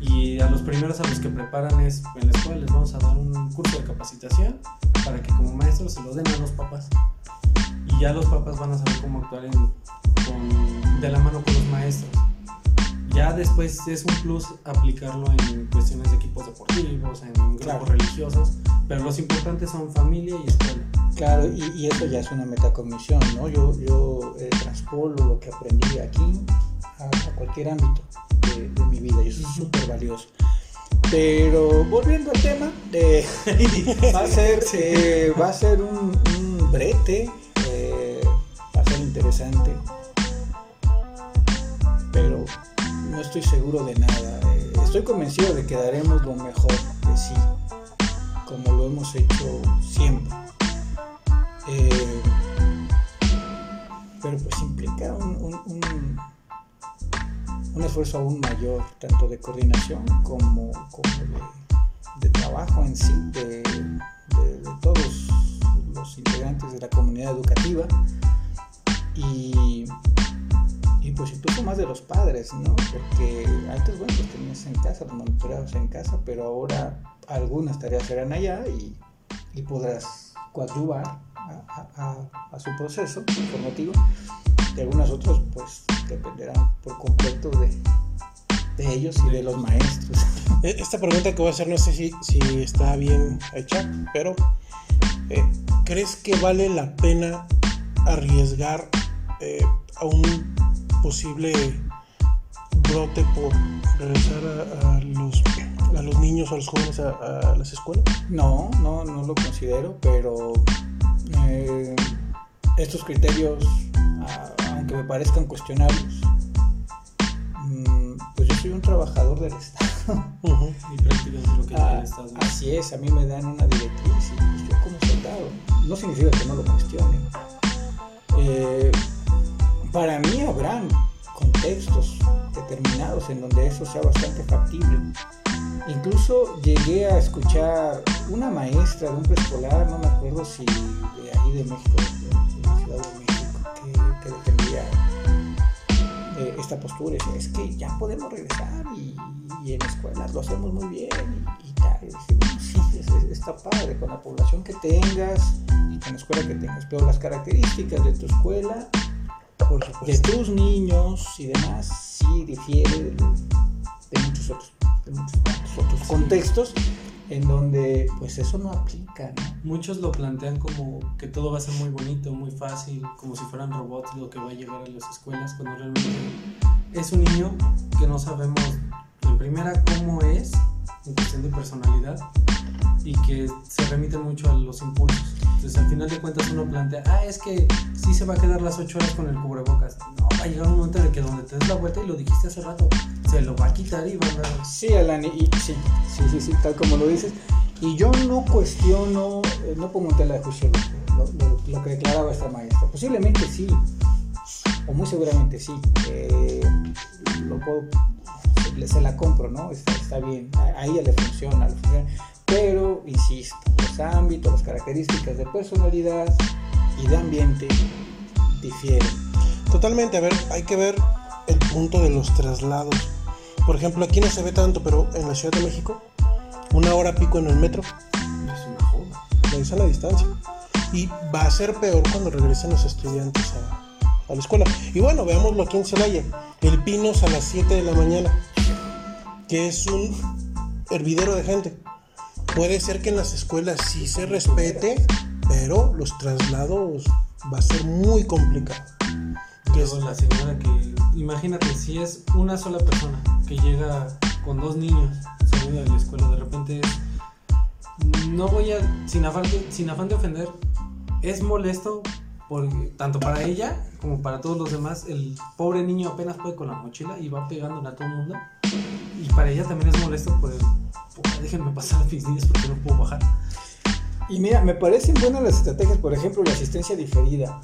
Y a los primeros a los que preparan es en la escuela les vamos a dar un curso de capacitación para que como maestros se lo den a los papás. Y ya los papás van a saber cómo actuar en- con- de la mano con los maestros. Ya después es un plus aplicarlo en cuestiones de equipos deportivos, en grupos Claro. religiosos, pero los importantes son familia y escuela. Claro, y, y eso ya es una metacognición, ¿no? Yo, yo eh, transpolo lo que aprendí aquí a, a cualquier ámbito de, de mi vida y eso es súper valioso. Pero volviendo al tema, eh, va a ser, eh, va a ser un, un brete, eh, va a ser interesante, pero no estoy seguro de nada. estoy convencido de que daremos lo mejor de sí, como lo hemos hecho siempre. Eh, pero pues implica un, un- esfuerzo aún mayor, tanto de coordinación como, como de, trabajo en sí, de, todos los integrantes de la comunidad educativa y, y pues incluso más de los padres, ¿no? Porque antes, bueno, los tenías en casa, los monitoreabas en casa, pero ahora algunas tareas serán allá y, y podrás coadyuvar a, a- a- a su proceso formativo y algunas otras pues dependerán por completo de, de ellos y de los maestros. E- Esta pregunta que voy a hacer no sé si, si está bien hecha, pero eh, ¿crees que vale la pena arriesgar eh, a un posible brote por regresar a, a los, a los niños o a los jóvenes a, a las escuelas? No, no, no lo considero, pero eh, estos criterios, aunque me parezcan cuestionables, mm, pues yo soy un trabajador del Estado. Ujú. Y prácticamente lo que Ah, dice el Estado. así es, a mí me dan una directriz y pues, yo como soldado, no significa que no lo cuestione. Eh, para mí habrán contextos determinados en donde eso sea bastante factible. Incluso llegué a escuchar una maestra de un preescolar, no me acuerdo si de ahí de México, de, la Ciudad de México, que, que defendía eh, esta postura. decía, es que ya podemos regresar y, y en escuelas lo hacemos muy bien y, y tal. Y dije, "Bueno, sí, es- es- está padre con la población que tengas y con la escuela que tengas, pero las características de tu escuela Por de tus niños y demás sí difiere de, de muchos otros, de muchos otros contextos en donde pues eso no aplica. Muchos lo plantean como que todo va a ser muy bonito, muy fácil, como si fueran robots lo que va a llegar a las escuelas, cuando realmente es un niño que no sabemos en primera cómo es, en cuestión de personalidad, y que se remite mucho a los impulsos. Entonces al final de cuentas uno plantea, ah, es que sí se va a quedar las 8 horas con el cubrebocas. No, va a llegar un momento en el que donde te des la vuelta y lo dijiste hace rato, se lo va a quitar y va a andar Sí, Alan, y, sí, sí, sí, sí, tal como lo dices. Y yo no cuestiono, eh, no pongo en tela de juicio lo, lo- lo- que declaraba esta maestra. Posiblemente sí, o muy seguramente sí. eh, lo puedo, se, la compro, ¿no? Está, está bien, a ella le funciona, le funciona. Pero, insisto, los ámbitos, las características de personalidad y de ambiente difieren. Totalmente, a ver, hay que ver el punto de los traslados. Por ejemplo, aquí no se ve tanto, pero en la Ciudad de México, una hora pico en el metro, es una joda. revisan la distancia. Y va a ser peor cuando regresen los estudiantes a, a la escuela. Y bueno, veámoslo aquí en Celaya. El Pinos a las 7 de la mañana, que es un hervidero de gente. Puede ser que en las escuelas sí se respete, pero los traslados va a ser muy complicado. Que la señora que, imagínate, si es una sola persona que llega con dos niños saliendo de la escuela, de repente no voy a, sin afán de, sin afán de ofender, es molesto porque, tanto para ella como para todos los demás, el pobre niño apenas puede con la mochila y va pegándole a todo el mundo. Y para ella también es molesto por el, "Puta, déjenme pasar a mis niños porque no puedo bajar. Y mira, me parecen buenas las estrategias, por ejemplo, la asistencia diferida,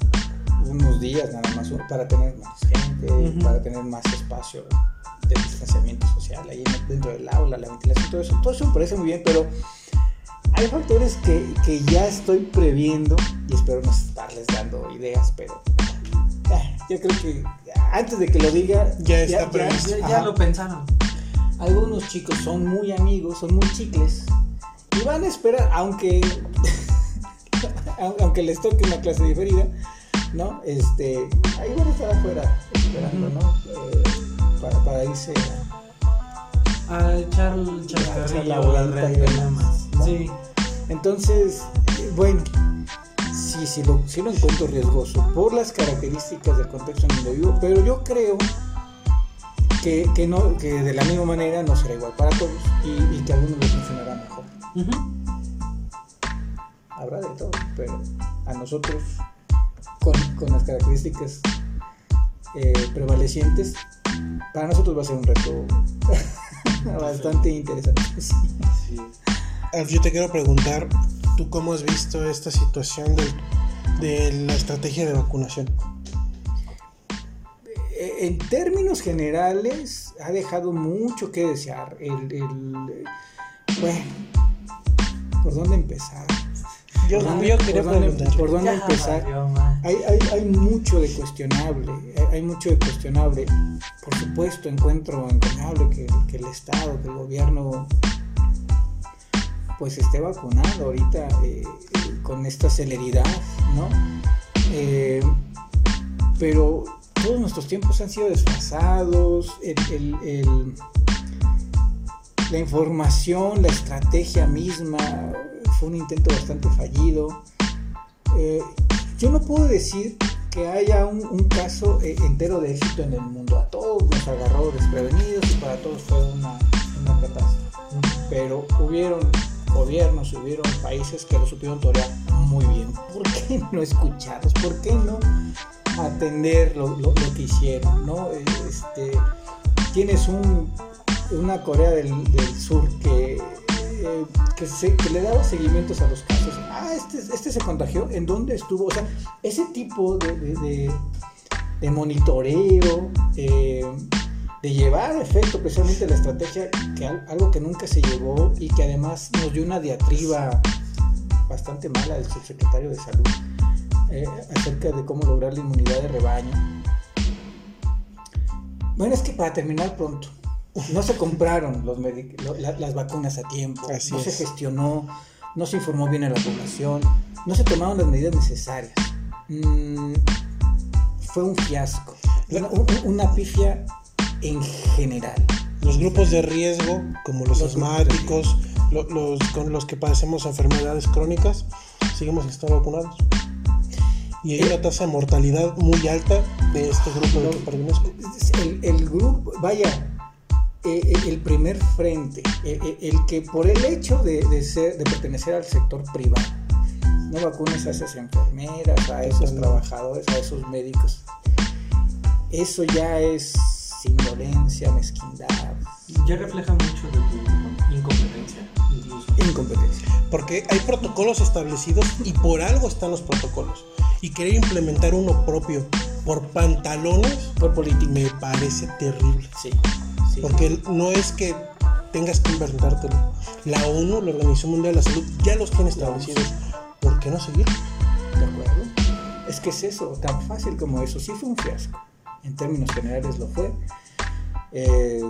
unos días nada más para tener más gente, para tener más espacio de distanciamiento social ahí en- dentro del aula, la ventilación, todo eso, todo eso me parece muy bien, pero hay factores que, que ya estoy previendo y espero no estarles dando ideas, pero yo creo que antes de que lo diga, Ya está previsto. Ya, ya lo pensaron. algunos chicos son muy amigos, son muy chicles y van a esperar, aunque aunque les toque una clase diferida, ¿no? Este, ahí van a estar afuera esperando. ¿no? Eh, para, para irse a- A echar el A echar la chascarrillo, y demás, regañamas. ¿no? Sí. Entonces, eh, bueno, sí, sí lo, sí lo encuentro riesgoso por las características del contexto en donde vivo, pero yo creo que, que, no, que de la misma manera no será igual para todos y, y que a algunos les funcionará mejor. Habrá de todo, pero a nosotros, con, con las características eh, prevalecientes, para nosotros va a ser un reto bastante interesante. sí. Alf, yo te quiero preguntar, ¿tú cómo has visto esta situación del- de la estrategia de vacunación? Eh, En términos generales, ha dejado mucho que desear. El, el- bueno, ¿por dónde empezar? Yo, ¿Por dónde- yo quería por dónde-. ¿Por dónde Ya empezar? Hay, hay, hay mucho de cuestionable, hay, hay mucho de cuestionable. Por supuesto, encuentro que, que el Estado, que el gobierno, pues esté vacunando ahorita eh, con esta celeridad, ¿no? Eh, pero todos nuestros tiempos han sido desfasados, la información, la estrategia misma, fue un intento bastante fallido. Eh, yo no puedo decir que haya un, caso entero de éxito en el mundo. A todos nos agarró desprevenidos y para todos fue una, una catástrofe. Pero hubieron gobiernos, hubieron países que lo supieron torear muy bien. ¿Por qué no escucharlos? ¿Por qué no atender lo, que hicieron? ¿no? Este, tienes un, una Corea del, Sur que, eh, que, se- le daba seguimientos a los casos. Ah, este, este se contagió, ¿en dónde estuvo? O sea, ese tipo de, de- de- de monitoreo, eh, de llevar a efecto precisamente la estrategia, que al- algo que nunca se llevó y que además nos dio una diatriba bastante mala del subsecretario de Salud eh, acerca de cómo lograr la inmunidad de rebaño. Bueno, es que para terminar pronto, no se compraron los medic- lo- la- las vacunas a tiempo, Así no se es. gestionó, no se informó bien a la población, no se tomaron las medidas necesarias. Mm, fue un fiasco, una, un- una pifia en general. Los grupos de riesgo, como los, Los de asmáticos, lo- los con los que padecemos enfermedades crónicas, seguimos estando vacunados. Y hay una tasa de mortalidad muy alta de este grupo del que pertenezco. El, el grupo, vaya, eh, eh, el primer frente, eh, eh, el que por el hecho de, de ser, de pertenecer al sector privado, no vacunes a esas enfermeras, a esos trabajadores, a esos médicos, eso ya es indolencia, mezquindad, Ya refleja mucho de tu incompetencia, incluso. incompetencia. Porque hay protocolos establecidos y por algo están los protocolos. Y querer implementar uno propio por pantalones Por política. me parece terrible. Sí, sí. Porque no es que tengas que inventártelo. La ONU, la Organización Mundial de la Salud, ya los tiene establecidos. ¿Por qué no seguir? ¿De acuerdo? Es que es eso, tan fácil como eso. Sí fue un fiasco. En términos generales lo fue. Eh,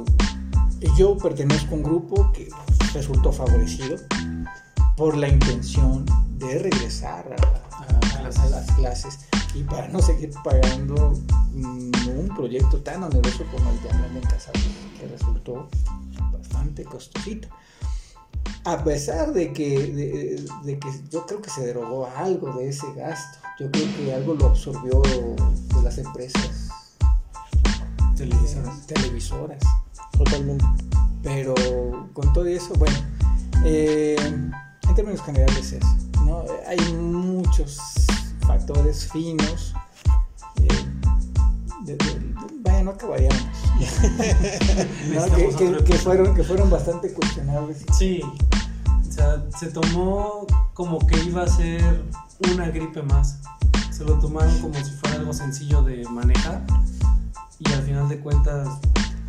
yo pertenezco a un grupo que resultó favorecido por la intención de regresar a, las, clases y para no seguir pagando mm, un proyecto tan oneroso como el de Aprende en Casa, que resultó bastante costosito. A pesar de que, de, que yo creo que se derogó algo de ese gasto, yo creo que algo lo absorbió las empresas Televisoras. televisoras. Totalmente. Pero con todo eso, bueno, eh, en términos generales es, ¿no? Hay muchos factores finos. eh, de- de- de- vaya, no acabaríamos. ¿no? que, que- que fueron, que fueron bastante cuestionables. Sí, o sea, se tomó como que iba a ser una gripe más. Se lo tomaron como si fuera algo sencillo de manejar. Y al final de cuentas,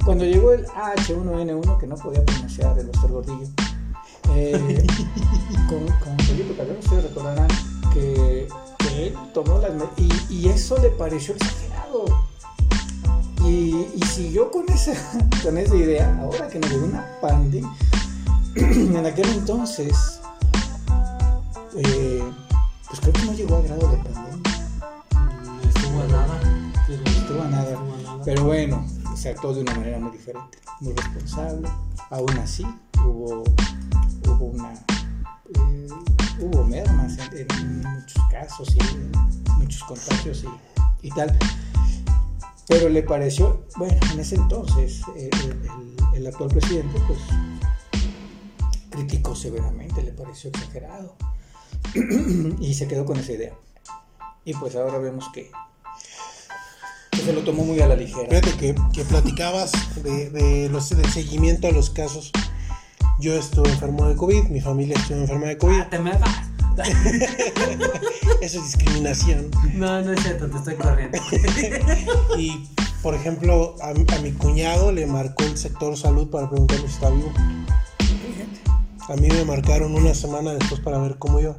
Cuando llegó el H1N1, que no podía pronunciar el Oster Gordillo, eh, con, con Felipe Calderón, ustedes recordarán que, que él tomó las y, y eso le pareció exagerado. Y, y siguió con esa, con esa idea, ahora que nos llegó una pandemia, en aquel entonces, eh, pues creo que no llegó a grado de pandemia, mm, estuvo a nada. Pero estuvo a nada. Pero bueno, se actuó de una manera muy diferente, muy responsable. Aún así, hubo, hubo una. eh, hubo mermas en, muchos casos y muchos contagios y, y tal. Pero le pareció, bueno, en ese entonces, eh, el, el- el actual presidente, pues criticó severamente, le pareció exagerado. y se quedó con esa idea. Y pues ahora vemos que, que se lo tomó muy a la ligera. Fíjate que, que platicabas de, de los, del seguimiento a los casos. Yo estuve enfermo de COVID, mi familia estuvo enferma de COVID. Ah, te me vas. Eso es discriminación. No, no es cierto, te estoy corriendo. Y, por ejemplo, a, a mi cuñado le marcó el sector salud para preguntarle si está vivo. A mí me marcaron una semana después para ver cómo iba.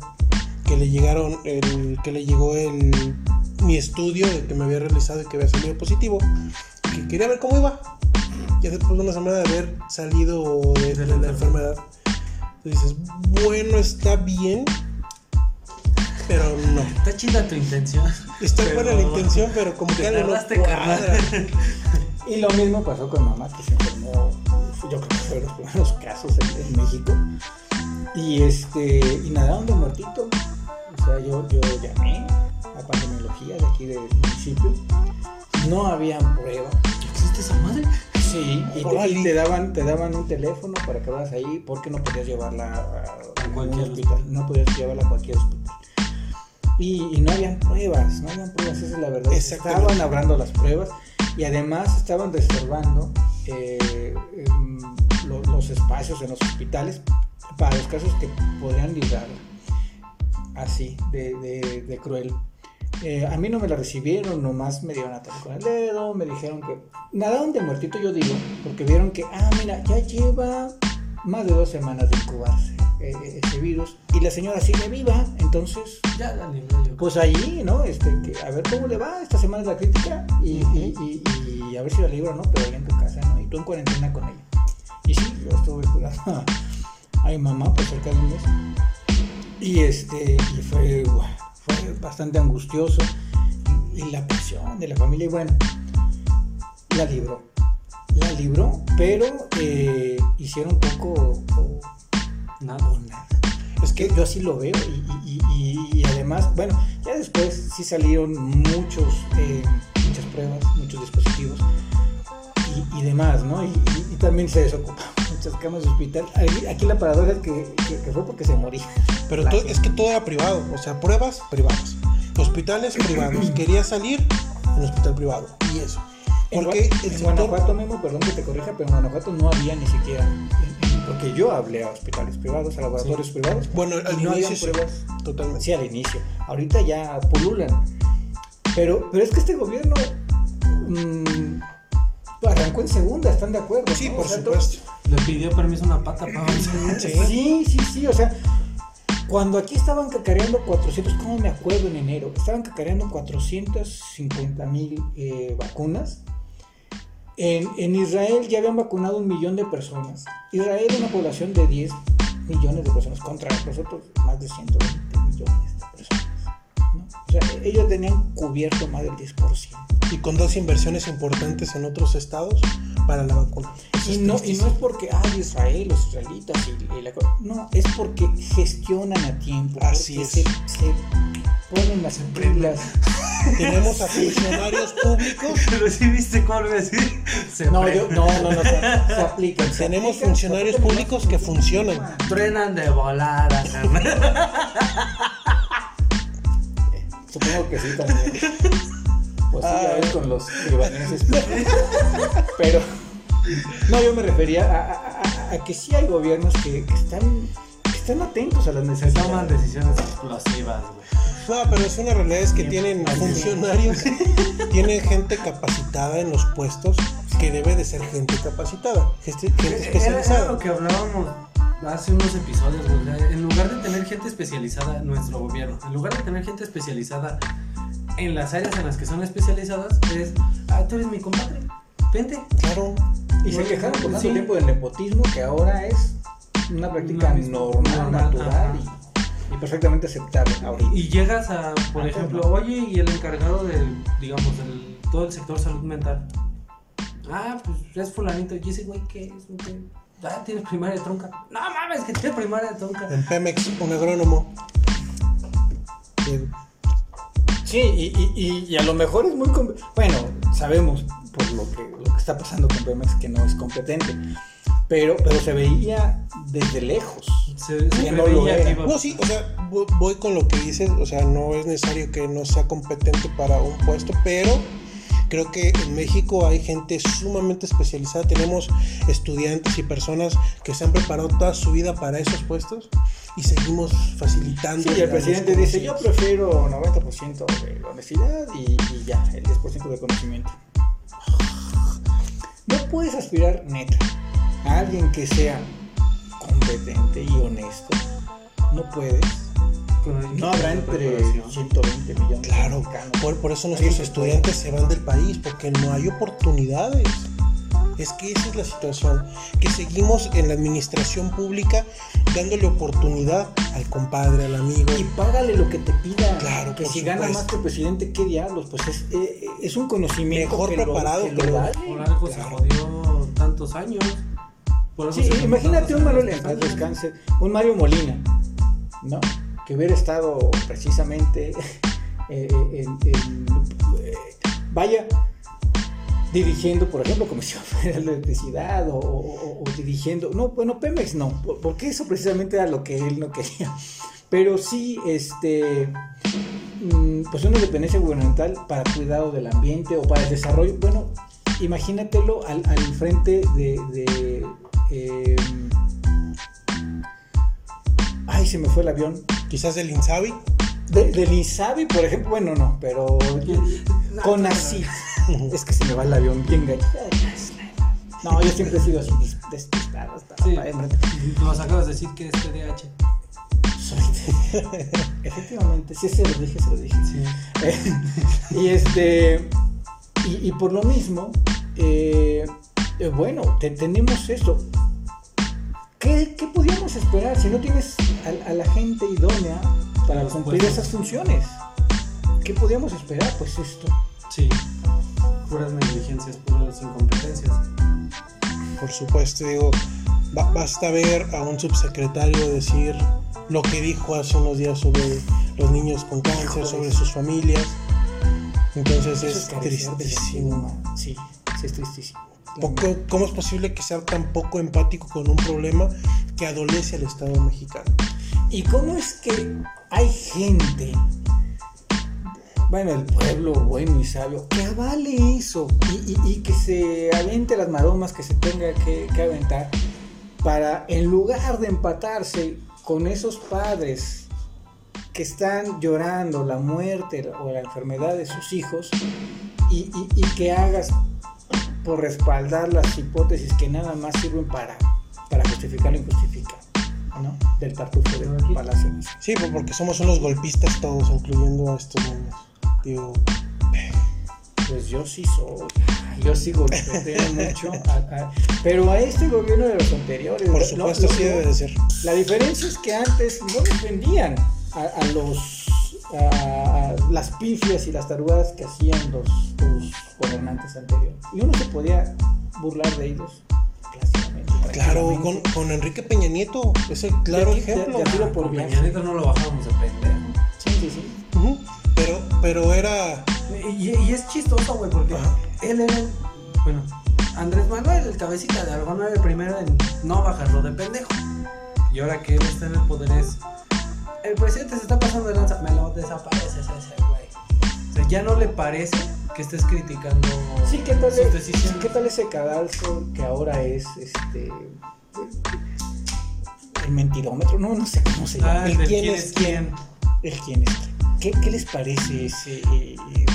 Que le llegaron el, que le llegó el mi estudio de que me había realizado y que había salido positivo. Que quería ver cómo iba. Ya después de una semana de haber salido de, de la enfermedad. Dices, bueno, está bien. Pero no. Está chida tu intención. Está Pero- buena la intención, pero como que algo no cuadra. Y lo mismo pasó con mamá, que se enfermó yo creo que fueron los primeros casos en, en México. Y este, y nadaron de muertito. O sea, yo, yo llamé a pandemiología de aquí del municipio. No habían prueba. ¿Existe esa madre? Sí, y te, Órale. y te daban, te daban un teléfono para que vas ahí porque no podías llevarla a, cualquier hospital. No podías llevarla a cualquier hospital. Y, y no habían pruebas, no habían pruebas, esa es la verdad. Estaban hablando las pruebas y además estaban reservando eh, em, lo- los espacios en los hospitales para los casos que podrían librar así de, de- de cruel. Eh, a mí no me la recibieron, nomás me dieron a tocar con el dedo, me dijeron que nadaron de muertito, yo digo, porque vieron que, ah, mira, ya lleva más de dos semanas de incubarse eh, eh, ese virus y la señora sigue viva, entonces, Ya la yo. pues allí, ¿no? Este, que a ver cómo le va, esta semana es la crítica y, y- y- y a ver si la libro no, pero ahí en tu casa, ¿no? Y tú en cuarentena con ella. Y sí, yo estuve cuidando a, a mi mamá por cerca de un mes. Y este, y fue, fue bastante angustioso. Y, la presión de la familia, y bueno, la libró. La libró, pero eh, hicieron poco o, Nada. o nada. Es que yo así lo veo y, y- y- y además, bueno, ya después sí salieron muchos, eh, muchas pruebas, muchos dispositivos y, y demás, ¿no? Y, también se desocuparon muchas camas de hospital. Aquí, aquí la paradoja es que, que- que fue porque se moría. Pero es que todo era privado, o sea, pruebas privadas, hospitales privados. Quería salir en hospital privado y eso. En, Porque en sector, Guanajuato, Memo, perdón que te corrija, pero en Guanajuato no había ni siquiera, porque yo hablé a hospitales privados, a laboratorios privados, bueno, al no inicio sí, pruebas. totalmente. Sí, al inicio. Ahorita ya pululan. Pero, pero es que este gobierno mm, arrancó en segunda, ¿están de acuerdo? Sí, no? por O sea, supuesto. Le pidió permiso una pata para. Sí. Sí, sí, sí, o sea, cuando aquí estaban cacareando 400, ¿cómo me acuerdo en enero? Estaban cacareando 450 mil eh, vacunas. En, en Israel ya habían vacunado un millón de personas. Israel es una población de 10 millones de personas contra nosotros más de 120 millones de personas. ¿no? O sea, ellos tenían cubierto más del 10%. Y con dos inversiones importantes en otros estados para la vacuna. Eso Y no, y no es porque, ay, Israel, los israelitas, y, y la no, es porque gestionan a tiempo. Así es. Se, se ponen las reglas. Tenemos a funcionarios públicos, Pero sí viste iba a decir. Se No, yo, no, no, no, se, se aplican. se Tenemos aplican, funcionarios públicos más que funcionan. Truenan de volada. Supongo que sí también. Pues sí, ya ves con los libaneses. Pero, no, yo me refería a, a- a- a que sí hay gobiernos que, que están, que están atentos a las Se toman necesidades. decisiones explosivas, güey. No, pero es una realidad es que tienen funcionarios, tienen gente capacitada en los puestos que debe de ser gente capacitada, gente, gente Era, era especializada. lo que hablábamos hace unos episodios, güey. En lugar de tener gente especializada nuestro gobierno, en lugar de tener gente especializada en las áreas en las que son especializadas, es, ah, tú eres mi compadre, vente. Claro, Y se quejaron por tanto Sí. tiempo del nepotismo que ahora es una práctica Una normal, normal, natural y, y perfectamente aceptable ahorita. Y llegas a, por ejemplo, no. oye, y el encargado de, digamos, del, todo el sector salud mental. Ah, pues es fulanito. ¿Y ese güey qué es? ¿Qué? Ah, tiene primaria de tronca. No mames, que tiene primaria de tronca. en Pemex, un agrónomo. Sí, y, y- y- y a lo mejor es muy... Bueno, sabemos por lo que, lo que está pasando con Pemex que no es competente, pero, pero se veía desde lejos. Se, se no lo era. No, sí, o sea, vo- voy con lo que dices, o sea, no es necesario que no sea competente para un puesto, pero creo que en México hay gente sumamente especializada, tenemos estudiantes y personas que se han preparado toda su vida para esos puestos y seguimos facilitando. Sí, el presidente dice, yo prefiero 90% de honestidad y, y ya, el 10% de conocimiento. No puedes aspirar neta a alguien que sea competente y honesto. No puedes. No habrá entre preparación. 120 millones Claro, de por, por eso nuestros estudiantes se van del país, porque no hay oportunidades. Es que esa es la situación, que seguimos en la administración pública dándole oportunidad al compadre, al amigo. Y págale lo que te pida. Claro, que por si gana más que el presidente, ¿qué diablos? Pues es, eh, es un conocimiento Mejor que lo- preparado que que lo vale. Por algo se jodió tantos años. Por Sí, se imagínate un descanse, un Mario Molina, ¿no? Que hubiera estado precisamente eh, en, en- eh, vaya, dirigiendo, por ejemplo, Comisión Federal de Electricidad o, dirigiendo, no, bueno, Pemex no, por- porque eso precisamente era lo que él no quería, pero sí, este, mm, pues una dependencia gubernamental para cuidado del ambiente o para el desarrollo, bueno, imagínatelo al, al frente de, eh, ay, se me fue el avión, Quizás del Insabi. De, del por ejemplo, bueno, no, pero No, con no, no. así. Es que se me va el avión bien gacho. No, yo siempre he sido así despistado. hasta Sí. Nos acabas de decir que es TDAH. Efectivamente, sí, se lo dije, se lo dije. Sí. y este y, y por lo mismo eh, eh, bueno te- tenemos esto ¿Qué, qué podíamos esperar si no tienes a, a la gente idónea para Por cumplir supuesto. esas funciones ¿qué podíamos esperar? pues esto Sí. Puras negligencias, puras incompetencias. Por supuesto, digo, ba- basta ver a un subsecretario decir lo que dijo hace unos días sobre los niños con cáncer, sobre sus familias. Entonces Eso es tristísimo. sí sí es tristísimo Poco- ¿Cómo es posible que sea tan poco empático con un problema que adolece al Estado mexicano? ¿Y cómo es que hay gente, bueno, el pueblo bueno y sabio, que avale eso y, que se aviente las maromas que se tenga que, aventar para, en lugar de empatarse con esos padres que están llorando la muerte o la enfermedad de sus hijos y, y- y que hagas por respaldar las hipótesis que nada más sirven para, para justificar lo injustificable, ¿no? Del tartufo de Palacio. Sí, pues porque somos unos golpistas todos, incluyendo a estos niños. Digo, Pues yo sí soy, yo sí golpeteo mucho, a- a- pero a este gobierno de los anteriores. por lo- supuesto, lo- sí debe de ser. La diferencia es que antes no defendían a, a los a, a las pifias y las tarugadas que hacían los, los gobernantes anteriores. Y uno se podía burlar de ellos. Claro, con, con Enrique Peña Nieto, es el claro De- de- ejemplo. de- tiro por. Peña Nieto no lo bajábamos de pendejo. Sí, sí, sí. Pero, pero era. Y, y es chistoso, güey, porque Ajá. él era el. Bueno, Andrés Manuel, el cabecita de algo, no era el primero en no bajarlo de pendejo. Y ahora que él está en el poder es. El presidente se está pasando de lanza, me lo desapareces ese güey. O sea, ya no le parece que estés criticando Sí, ¿qué tal, sus decisiones. ¿qué tal ese cadalso que ahora es este el mentirómetro? No, no sé cómo se llama. Ah, ¿El el quién quién es es quién. El quién es quién. ¿Qué, qué les parece ese, eh, eh,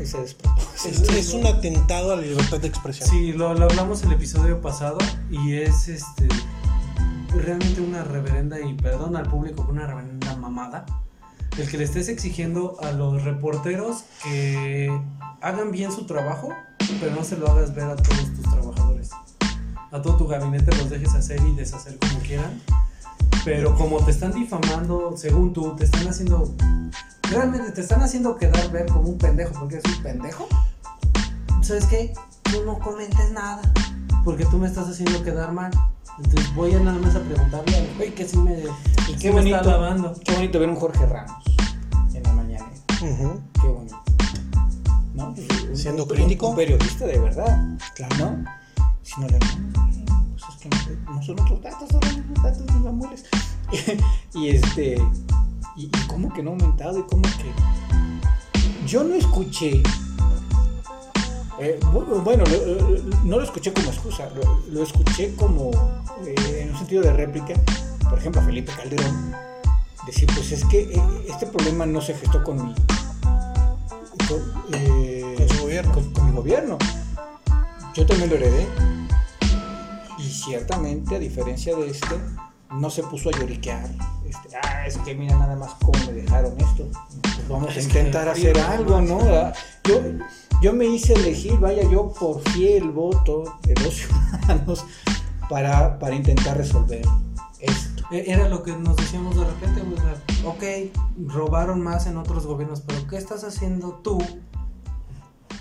ese despropósito? Es, es un atentado a la libertad de expresión. Sí, lo, lo hablamos el episodio pasado y es este realmente una reverenda y perdón al público, una reverenda mamada. El que le estés exigiendo a los reporteros que hagan bien su trabajo, pero no se lo hagas ver a todos tus trabajadores. A todo tu gabinete los dejes hacer y deshacer como quieran. Pero como te están difamando, según tú, te están haciendo. Realmente te están haciendo quedar ver como un pendejo porque eres un pendejo. ¿sabes qué? Tú no comentes nada, porque tú me estás haciendo quedar mal. Entonces voy a nada más a preguntarle al güey que sí me, Y sí qué me bonito, está lavando. qué bonito ver un Jorge Ramos en la mañana. Ujú, Qué bonito. ¿No? Un- Siendo un- crítico. Un periodista de verdad. Claro. ¿No? Si no le pues es que no, no son otros datos, son los datos de mamules. y este. Y, y cómo que no ha aumentado y cómo que. Yo no escuché. Eh, bu- bueno, lo- lo- no lo escuché como excusa, lo, lo escuché como eh, en un sentido de réplica, por ejemplo, a Felipe Calderón, decir, pues es que eh, este problema no se gestó con mi, con, eh, Con su gobierno. con- con mi gobierno. Yo también lo heredé. Y ciertamente, a diferencia de este, no se puso a lloriquear. Este, ah, es que mira nada más cómo me dejaron esto. Pues vamos a Es intentar hacer algo, ¿no? ¿no? Yo, yo me hice elegir, vaya, yo por fiel voto de los ciudadanos para, para intentar resolver esto. E- Era lo que nos decíamos de repente, o sea, ok, robaron más en otros gobiernos, pero ¿qué estás haciendo tú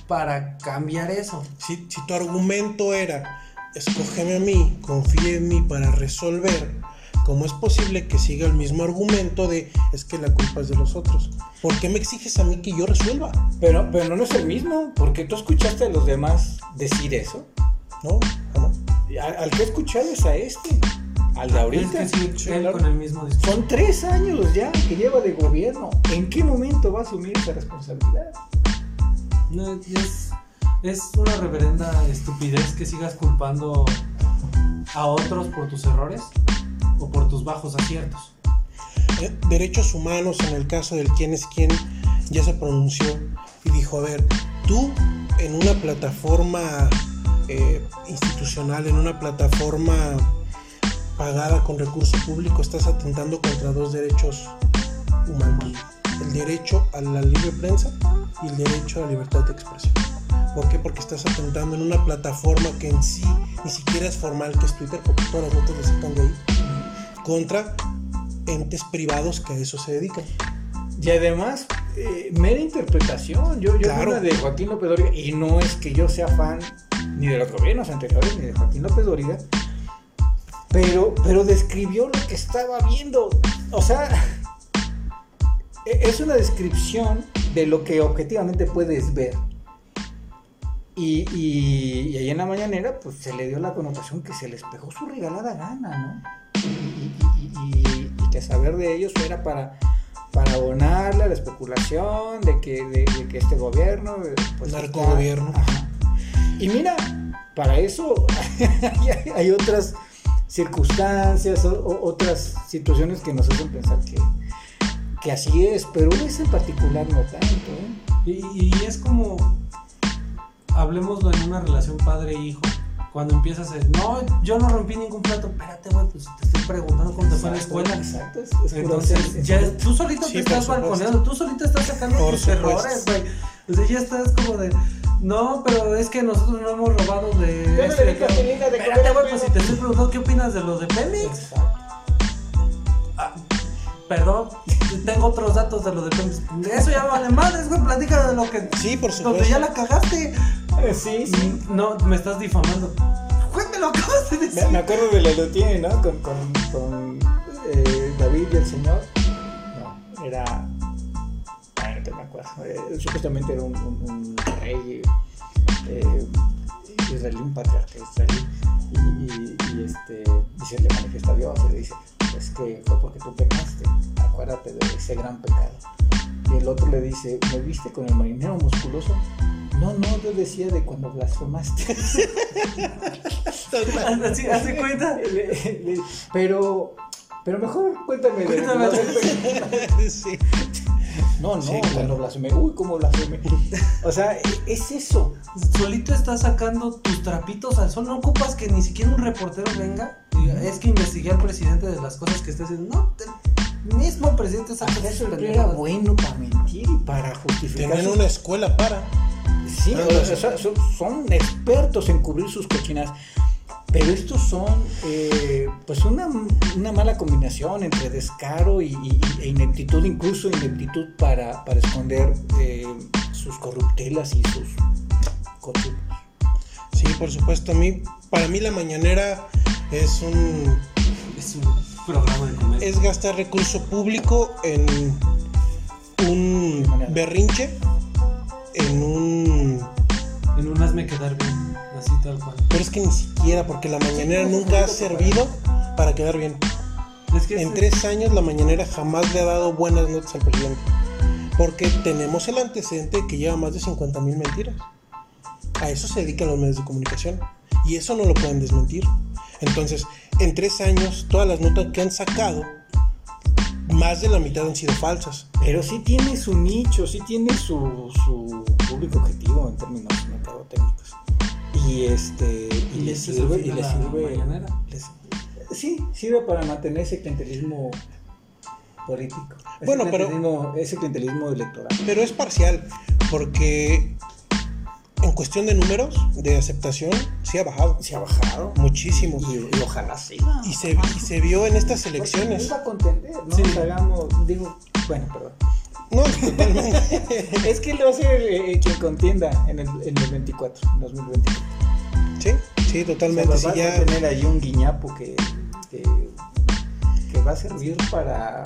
para cambiar eso? Si, si tu argumento era escógeme a mí, confíe en mí para resolver, ¿cómo es posible que siga el mismo argumento de es que la culpa es de los otros? ¿Por qué me exiges a mí que yo resuelva? Pero, pero no es el mismo, porque tú escuchaste a los demás decir eso. No, jamás. Y a- Al que he escuchado es a este, al de ahorita. Es que sí, con el mismo discurso. Son tres años ya que lleva de gobierno. ¿En qué momento va a asumir esa responsabilidad? No, es, es una reverenda estupidez que sigas culpando a otros por tus errores por tus bajos aciertos. Eh, Derechos humanos, en el caso del quién es quién, ya se pronunció y dijo, a ver, tú en una plataforma eh, institucional, en una plataforma pagada con recurso público, estás atentando contra dos derechos humanos. El derecho a la libre prensa y el derecho a la libertad de expresión. ¿Por qué? Porque estás atentando en una plataforma que en sí ni siquiera es formal, que es Twitter, porque todas las notas le sacan de ahí, contra entes privados que a eso se dedican. Y además, eh, mera interpretación. Yo, yo vi Claro. una de Joaquín López Dóriga, y no es que yo sea fan ni de los gobiernos anteriores, ni de Joaquín López Dóriga, pero, pero describió lo que estaba viendo. O sea, e- es una descripción de lo que objetivamente puedes ver. Y, y, y ahí en la mañanera, pues se le dio la connotación que se les pegó su regalada gana, ¿no? Y, que saber de ellos era para, para abonarle a la especulación de que, de, de que este gobierno. eh, Pues, Narcogobierno. está-. Y mira, para eso hay, otras circunstancias, o- otras situaciones que nos hacen pensar que, que así es, pero ese en particular no tanto. ¿eh? Y, y es como, hablemoslo en una relación padre-hijo. Cuando empiezas a decir, no, yo no rompí ningún plato, espérate, güey, pues te estoy preguntando cómo te fue en la Exacto, escuela. Exacto, es, es Entonces, es- ya es- tú solito Sí, te estás balconeando, tú solito estás sacando Por tus supuesto. errores, güey. O sea, ya estás como de, no, pero es que nosotros no hemos robado de. Ya no este, de Espérate, güey, pues si te estoy preguntando qué opinas de lo de Pemex. Exacto. Ah, perdón, tengo otros datos de lo de Pemex. Eso ya vale madres, güey, platica de lo que. Sí, por Donde supuesto. ya la cagaste. Sí, sí. No, me estás difamando. Güey, me lo acabas de decir. Me, me acuerdo de la Lelutier, ¿no? Con, con, con eh, David y el Señor. No, era. Bueno, no me acuerdo. Eh, supuestamente era un, un- un rey eh, israelí, un patriarca israelí. Y, y, y, este, y se le manifiesta a Dios y le dice: Es que fue porque tú pecaste. Acuérdate de ese gran pecado. Y el otro le dice: ¿Me viste con el marinero musculoso? No, no, yo decía de cuando blasfemaste. Así, así cuenta. Le- le- pero, pero mejor cuéntame. Cuéntame. de- Sí. No, no, Sí, claro. cuando blasfemé. Uy, cómo blasfemé. O sea, es eso. Solito estás sacando tus trapitos al sol. No ocupas que ni siquiera un reportero venga. y Es que investigué al presidente de las cosas que está haciendo. No, el mismo presidente sus eso era bueno para mentir y para justificar. Tenían una escuela para. Sí, Ah, o sea, son, son expertos en cubrir sus cochinas. Pero estos son, eh, pues, una, una mala combinación entre descaro y, y- e ineptitud, incluso ineptitud para, para esconder eh, sus corruptelas y sus cochinos. Sí, por supuesto. A mí, para mí la mañanera es un Es un programa de comedia. es gastar recurso público en un berrinche, en un En un hazme quedar bien. Así tal cual. pero es que ni siquiera porque la mañanera nunca ha servido para quedar bien. Es que En es- tres años la mañanera jamás le ha dado buenas notas al presidente. Porque tenemos el antecedente que lleva más de 50 mil mentiras. A eso se dedican los medios de comunicación. Y eso no lo pueden desmentir. Entonces, en tres años, todas las notas que han sacado, más de la mitad han sido falsas. Pero sí tiene su nicho, sí tiene su, su público objetivo en términos mercadotécnicos. Y este y, Y le sirve, y le sirve sí, sirve para mantener ese clientelismo político. Ese Bueno, pero- clientelismo- ese clientelismo electoral. Pero es parcial, porque en cuestión de números, de aceptación, sí ha bajado. Se ha bajado. Muchísimo. Y, y ojalá siga. Y se, y se vio en estas elecciones. iba a contender, no Sí. hagamos, digo, bueno, perdón. No, totalmente. Es que él va a ser eh, quien contienda en el, en el 24, en 2024. Sí, Sí, O sea, totalmente. va, sí, va ya- a tener ahí un guiñapo que, que, que va a servir para,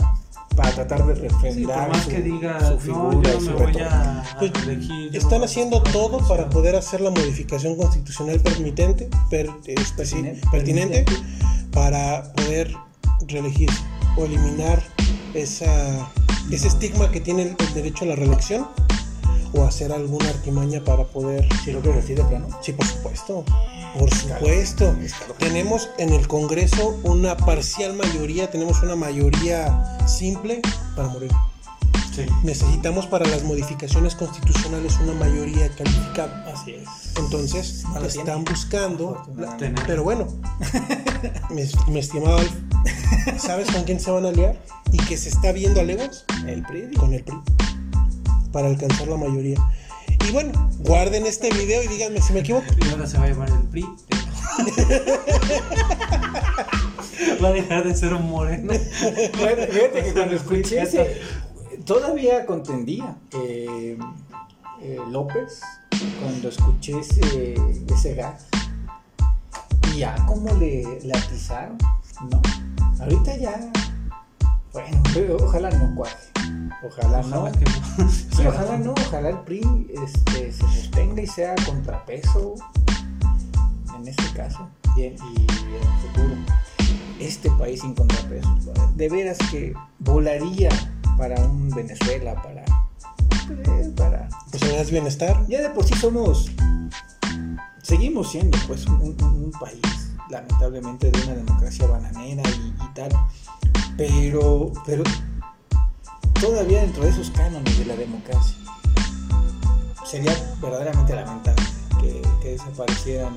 para tratar de Sí, refrendar más su, que diga, su no, figura yo y no su me voy a, Pues, elegir. yo Están no- haciendo todo para poder hacer la modificación constitucional permitente, per- este, sí, Pertinente. pertinente para poder reelegirse o eliminar esa, ese estigma que tiene el, el derecho a la reelección o hacer alguna artimaña para poder... Si lo quieres así de plano. Sí, por supuesto, por supuesto. Tenemos en el Congreso una parcial mayoría, tenemos una mayoría simple para morir. Sí. Necesitamos para las modificaciones constitucionales una mayoría calificada. Así es. Entonces, No la están buscando. Tener- Pero bueno, mi, mi estimado Alf, ¿sabes con quién se van a aliar? Y que se está viendo a leguas El PRI. con el PRI para alcanzar la mayoría. Y bueno, guarden este video y díganme si me equivoco. Y ahora se va a llamar el PRI. va a dejar de ser un moreno. Fíjate fíjate que cuando escuché ese, todavía contendía eh, eh, López, cuando escuché ese, ese gas, y ya como le, le atizaron, ¿no? Ahorita ya, bueno, pero ojalá no cuaje, ojalá, no. Ojalá que no. Sí, ojalá no, ojalá el PRI este, se sostenga y sea contrapeso en este caso y en, y en el futuro. Este país sin contrapeso, de veras que volaría para un Venezuela, para. eh, para Pues es bienestar. ya de por sí somos. Seguimos siendo, pues, un, un- un país, lamentablemente, de una democracia bananera y, y tal. Pero, pero todavía dentro de esos cánones de la democracia, sería verdaderamente lamentable que, que desaparecieran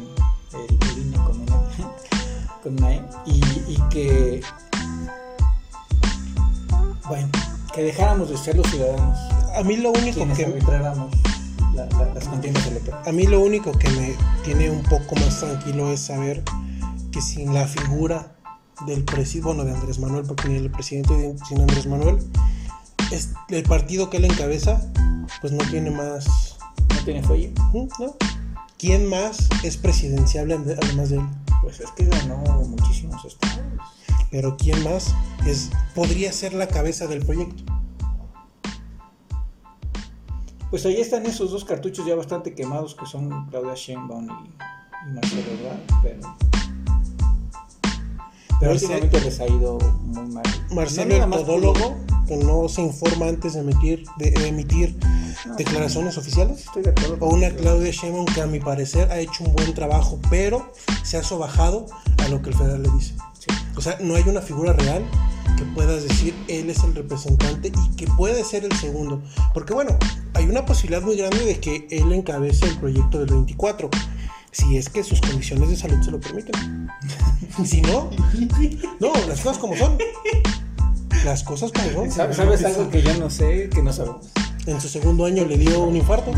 el, con una, con una E y, y que, bueno, que dejáramos de ser los ciudadanos A mí lo único que arbitráramos la- la- las contiendas electorales. a mí lo único que me tiene un poco más tranquilo es saber que sin la figura del presidente, bueno, de Andrés Manuel, porque ni el presidente sin Andrés Manuel, es el partido que él encabeza, pues no tiene más, No tiene fuelle. ¿no? ¿Quién más es presidenciable además de él? Pues es que ganó muchísimos estados. Pero quién más es podría ser la cabeza del proyecto. Pues ahí están esos dos cartuchos ya bastante quemados que son Claudia Sheinbaum y, y Marcelo Ebrard, pero, pero Marce- últimamente les ha ido muy mal. Marcelo No el todólogo, que no se informa antes de emitir, de emitir No, declaraciones oficiales. Estoy de acuerdo. O una. Claudia Sheinbaum que a mi parecer ha hecho un buen trabajo, pero se ha sobajado a lo que el federal le dice. Sí. O sea, no hay una figura real que puedas decir él es el representante y que puede ser el segundo. Porque bueno, hay una posibilidad muy grande de que él encabece el proyecto del 24. Si es que sus condiciones de salud se lo permiten. Si no, no, las cosas como son. Las cosas como son. ¿Sabes, sabes algo que yo no sé, que no sabemos? En su segundo año le dio un infarto,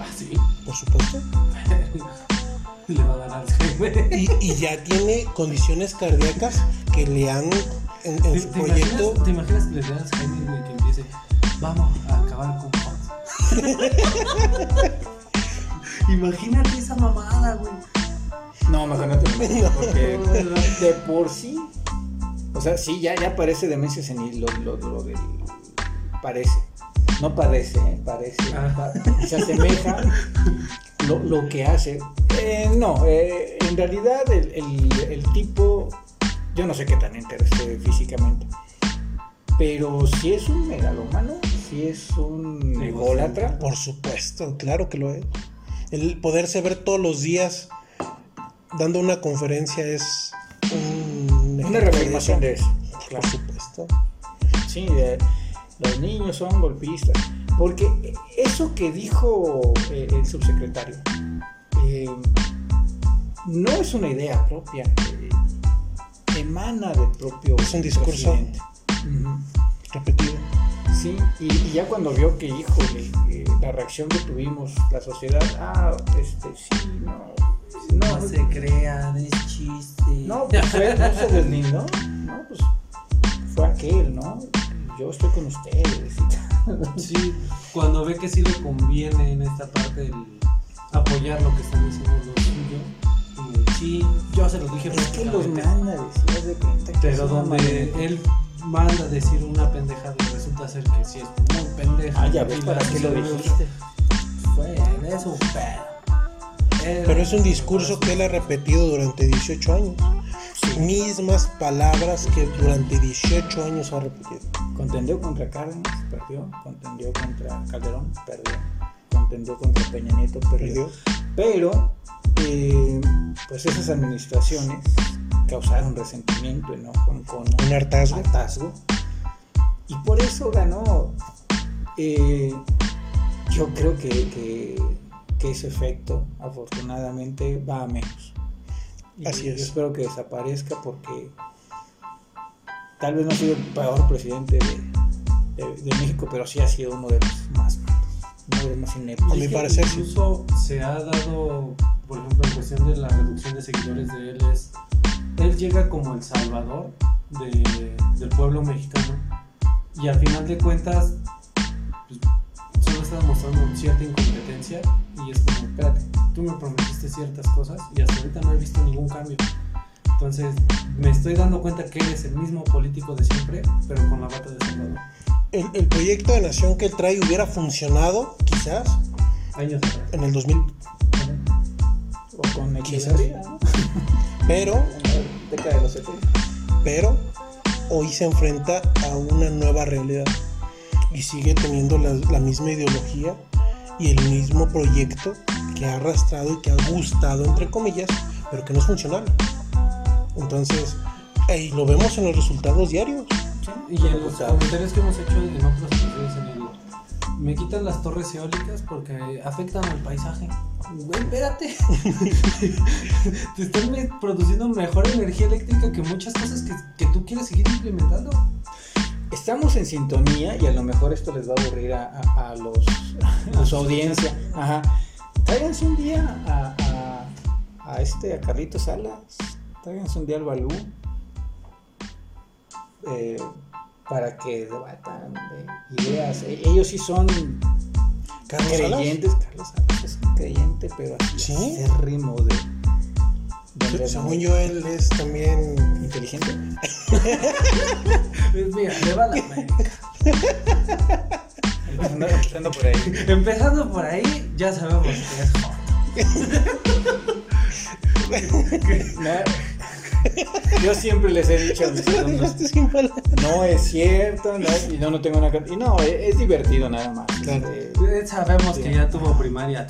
Ah, sí. por supuesto. Le va a dar Alzheimer. y, y ya tiene condiciones cardíacas que le han en, en ¿Te, su te proyecto imaginas, ¿Te imaginas que le dé Alzheimer, güey, que empiece? Vamos a acabar con Fox. Imagínate esa mamada, güey. No, mejor no te lo imagino, porque de por sí, o sea, sí, ya, ya parece demencia senil lo, lo, lo del... Parece, no parece, ¿eh? parece, Ah. pa- se asemeja lo, lo que hace. Eh, no, eh, en realidad el, el- el tipo, yo no sé qué tan entero esté físicamente, pero si es un megalómano, si es un ególatra, por supuesto claro que lo es el poderse ver todos los días dando una conferencia es un una reafirmación de eso. por supuesto Sí, de- los niños son golpistas. Porque eso que dijo eh, el subsecretario eh, no es una idea propia, eh, emana del propio Es un discurso. repetido Sí, y, y ya cuando vio que, híjole, eh, la reacción que tuvimos, la sociedad, ah, este, sí, no, no, No se crean, es chiste. no, pues fue, no se deslindó, no, pues fue aquel, ¿no? Yo estoy con ustedes y tal. Sí, cuando ve que sí le conviene en esta parte el apoyar lo que están diciendo los suyos, sí, yo se los dije Es que los manda, decías de cuenta. que Pero donde él manda a decir una pendejada y resulta ser que sí es muy pendeja. Ah, ya ves para qué lo dijiste. Fue, es un pedo. Pero es un discurso que él ha repetido durante 18 años. Mismas palabras que durante 18 años ha repetido. Contendió contra Cárdenas, perdió. Contendió contra Calderón, perdió. Contendió contra Peña Nieto, perdió. Perdió. Pero, eh, pues esas administraciones causaron resentimiento, enojo, encono, Un hartazgo. hartazgo. Y por eso ganó. Eh, yo creo que, que, que ese efecto, afortunadamente, va a menos. Y Así es. Yo espero que desaparezca porque tal vez no ha sido el peor presidente de, de- de México, pero sí ha sido uno de los más más ineptos. A mi parecer, sí. Incluso se ha dado, por ejemplo, en cuestión de la reducción de seguidores de él, es. Él llega como el salvador de- del pueblo mexicano. Y al final de cuentas, pues, solo está demostrando cierta incompetencia. Y es como, espérate, tú me prometiste ciertas cosas y hasta ahorita no he visto ningún cambio. Entonces, me estoy dando cuenta que eres el mismo político de siempre, pero con la bata de salvador. El, el proyecto de nación que él trae hubiera funcionado, quizás, Años atrás. en el 2000. O con Quizás. ¿no? Pero, década de los 70. pero, hoy se enfrenta a una nueva realidad. Y sigue teniendo la, la misma ideología y el mismo proyecto que ha arrastrado y que ha gustado, entre comillas, pero que no es funcional. Entonces, y lo vemos en los resultados diarios. Y en los comentarios que hemos hecho en otros episodios en el me quitan las torres eólicas porque afectan al paisaje. Güey, espérate. Te están produciendo mejor energía eléctrica que muchas cosas que, que tú quieres seguir implementando. Estamos en sintonía y a lo mejor esto les va a aburrir a, a- a los, a su audiencia. Ajá. Tráiganse un día a, a, a este, a Carlitos Salas. Tráiganse un día al Balú. eh, para que debatan de ideas. E- Ellos sí son Carlos Salas. creyentes. Carlos Salas es un creyente, pero así ¿Sí? acérrimo de, de Según yo, él es también. inteligente. Pues Mira, le va la América. Empezando, por ahí. Empezando por ahí, ya sabemos que es No, Yo siempre les he dicho a mis alumnos, palabras. no es cierto, no, y no, no tengo una... Y no, es, es divertido nada más. Claro. Eh, Eh, Sabemos que ya tuvo primaria.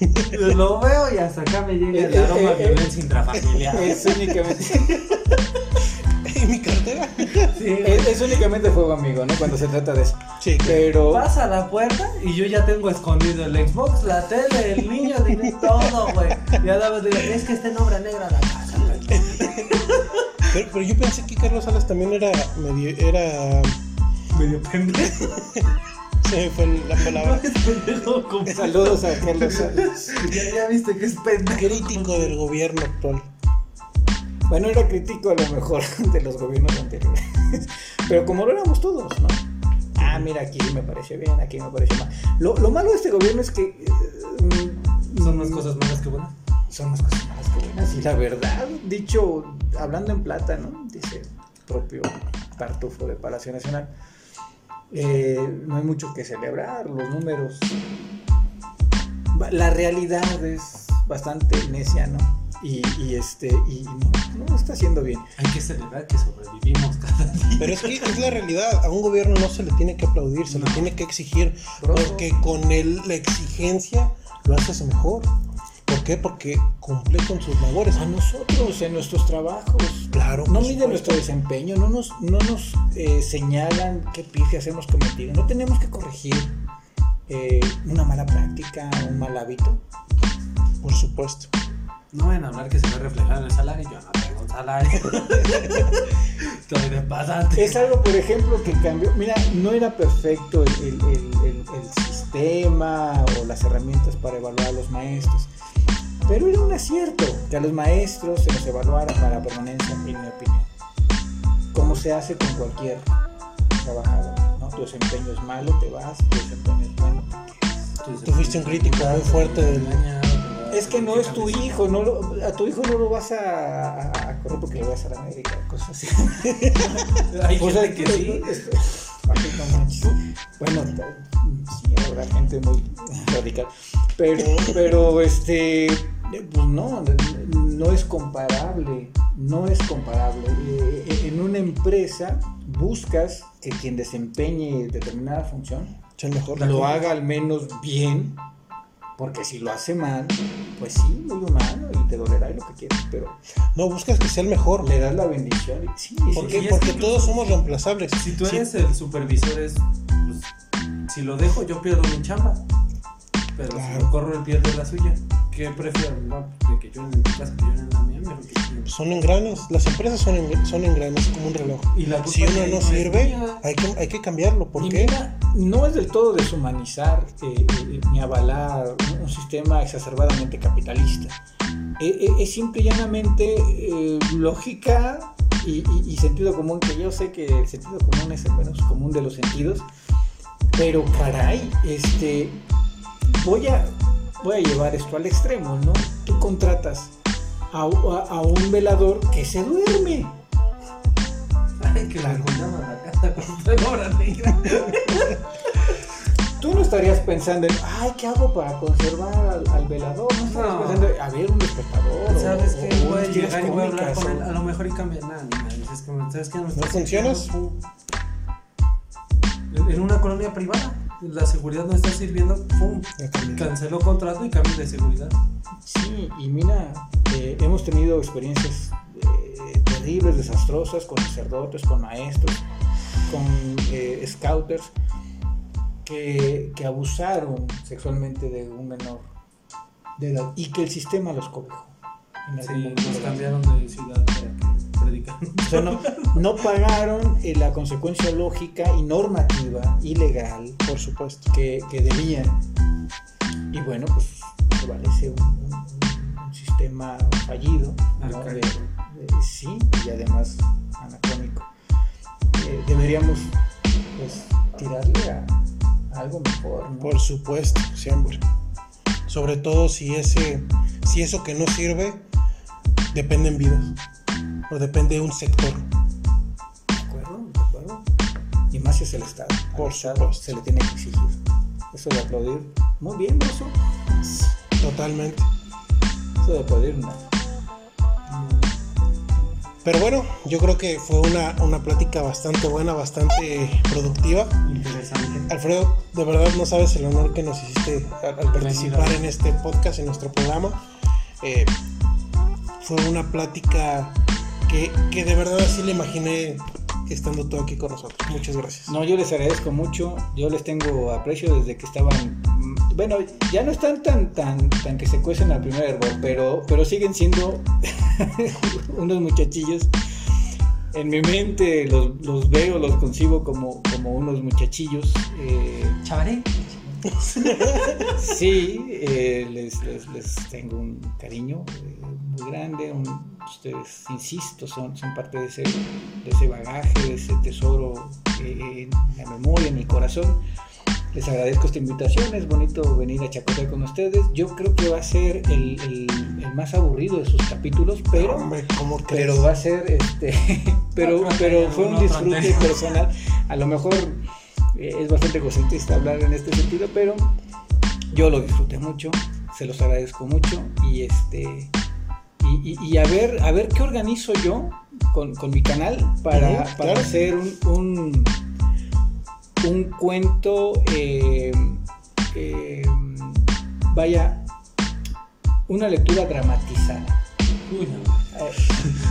Lo veo y hasta acá me llega el Eh, aroma eh, de eh, violencia intrafamiliar. es únicamente, ¿Y mi cartera? Sí, es, es únicamente fuego amigo, ¿no? Cuando se trata de eso. Sí, claro. Pero Pasa a la puerta y yo ya tengo escondido el Xbox, la tele, el niño, tiene todo, güey. Ya daba digo, es que está en obra negra la casa. Pero, pero yo pensé que Carlos Salas también era medio. Era. Medio pendejo. Se me fue la No palabra. es saludos a Carlos Salas. Ya, ya viste que es pendejo. Crítico del gobierno actual. Bueno, era crítico a lo mejor de los gobiernos anteriores. Pero como lo éramos todos, ¿no? Ah, mira, aquí me parece bien, aquí me parece mal. Lo, lo malo de este gobierno es que... eh, mm, Son más cosas malas que buenas. Son más cosas malas que buenas. Y la verdad, dicho, hablando en plata, ¿no? Dice el propio Tartufo de Palacio Nacional. eh, no hay mucho que celebrar, los números. La realidad es bastante necia, ¿no? Y, y este, y no, no está haciendo bien. Hay que celebrar que sobrevivimos cada día. Pero es que es la realidad. A un gobierno no se le tiene que aplaudir, se le No. tiene que exigir. Bro. Porque con el, la exigencia lo haces mejor. ¿Por qué? Porque cumple con sus labores. A nosotros, en nuestros trabajos, Claro. no mide supuesto. nuestro desempeño, no nos, no nos eh, señalan qué pifias hemos cometido, no tenemos que corregir eh, una mala práctica, un mal hábito. Por supuesto. No vayan a hablar que se ve reflejado en el salario. Yo no tengo un salario. Estoy de pasante. Es algo, por ejemplo, que cambió. Mira, no era perfecto el, el- el- el- el sistema o las herramientas para evaluar a los maestros, pero era un acierto que a los maestros se los evaluara para permanencia, en mi opinión. Como se hace con cualquier trabajador. ¿no? Tu desempeño es malo, te vas, tu desempeño es bueno, te quedas. Tú fuiste un crítico muy fuerte del- Es es que no es tu hijo, no lo- a tu hijo no lo vas a, a- a correr porque le vas a la América, cosas así. Hay O sea, gente que sí. Bueno, sí, habrá gente muy radical. Pero, pero este, pues no, no es comparable. No es comparable. Eh, En una empresa buscas que quien desempeñe determinada función mejor. lo haga al menos bien, porque si lo hace mal, pues sí, muy humano y te dolerá y lo que quieras, pero No, buscas que sea el mejor. le das la bendición. y- Sí, ¿Por sí, qué? Y es Porque que todos somos reemplazables. Si tú Sí, eres el supervisor, es. pues, si lo dejo, yo pierdo mi chamba. Pero si Claro. lo corro, él pierde la suya. ¿Qué prefiero? No, de que yo en mi casa, que yo en la mía, mejor que. Son engranes. Las empresas son, en- son engranes como un reloj. Y la Si uno no sirve, hay que, hay que cambiarlo. ¿Por y qué? mira, no es del todo deshumanizar eh, eh, ni avalar un, sistema exacerbadamente capitalista. Eh, eh, es simple y llanamente lógica y, y- y sentido común, que yo sé que el sentido común es el menos común de los sentidos, pero caray, este, voy a, voy a llevar esto al extremo, ¿no? Tú contratas a, a- a un velador que se duerme. Ay, que negra. Tú no estarías pensando en, ay, ¿qué hago para conservar al, al velador? No estarías No. pensando, a ver, un despertador. ¿Sabes o- qué? o Voy a llegar y voy a hablar con él. A lo mejor y cambia nada. Me está funcionas? en una colonia privada, la seguridad no está sirviendo, ¡pum! Canceló contrato y cambio de seguridad. Sí, y mira, eh, hemos tenido experiencias eh, terribles, desastrosas con sacerdotes, con maestros, con eh, scouters que, que abusaron sexualmente de un menor de edad y que el sistema los cobijó. Sí, cambiaron de ciudad para que O sea, no, no pagaron eh, la consecuencia lógica y normativa y legal Por supuesto. que, que debían. Y bueno, pues prevalece un, un- un sistema fallido, ¿no? De- Arcaico. de- sí, y además anacrónico. Eh, deberíamos pues, tirarle a, a algo mejor. ¿no? Por supuesto, siempre. Sobre todo si ese, si eso que no sirve depende en vidas. O depende de un sector. ¿De acuerdo? ¿De acuerdo? Y más si es el Estado. Por Estado se le tiene que exigir. Eso de aplaudir. Muy bien, eso. Totalmente. Eso de aplaudir, no. Pero bueno, yo creo que fue una, una plática bastante buena, bastante productiva. Interesante. Alfredo, de verdad no sabes el honor que nos hiciste al, al participar en este podcast, en nuestro programa. Eh, fue una plática que, que de verdad así le imaginé estando tú aquí con nosotros. Muchas gracias. No, yo les agradezco mucho. Yo les tengo aprecio desde que estaban. mm, Bueno, ya no están tan tan tan que se cuecen al primer hervor, pero pero siguen siendo unos muchachillos. En mi mente los, los veo, los concibo como, como unos muchachillos. eh, Chavaré. sí, eh, les, les- les tengo un cariño eh, muy grande. un- ustedes, insisto, son, son parte de ese, de ese bagaje, de ese tesoro eh, en la memoria, en el corazón. Les agradezco esta invitación, es bonito venir a chacotear con ustedes. Yo creo que va a ser el, el- el más aburrido de sus capítulos, pero, Hombre, ¿cómo crees? pero va a ser, este, pero, pero fue un disfrute anterior. personal. A lo mejor eh, es bastante egocentrista hablar en este sentido, pero yo lo disfruté mucho, se los agradezco mucho y este y, y- y a ver a ver qué organizo yo con, con mi canal para, para claro. hacer un, un, un cuento eh, eh, vaya una lectura dramatizada Uy, no.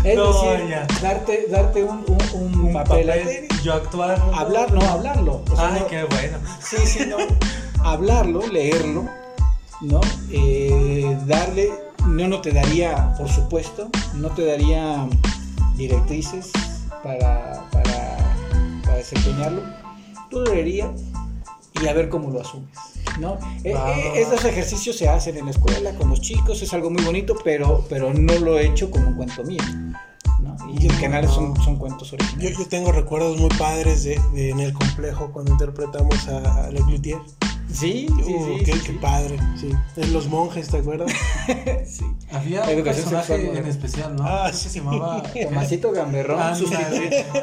Es No, decir, ya. darte, darte un, un- un Un papel, papel, yo actuar. hablar, no hablarlo. O sea, Ay, no- qué bueno. Sí, sí, no. Hablarlo, leerlo, ¿no? Eh, darle, no, no te daría, por supuesto, no te daría directrices para, para, para desempeñarlo. Tú leerías y a ver cómo lo asumes, ¿no? Eh, eh, estos ejercicios se hacen en la escuela con los chicos, es algo muy bonito, pero, pero no lo he hecho como un cuento mío, ¿no? Y el canal son, son cuentos Yo, originales. yo tengo recuerdos muy padres de, de en el complejo cuando interpretamos a, a Le Cloutier. Sí, sí, Uh, sí. qué, sí, qué sí. padre, sí. En los monjes, ¿te acuerdas? Sí. Había un Educación personaje sexual en especial, ¿no? Ah, sí. se llamaba. Tomasito Gamberrón. Ah,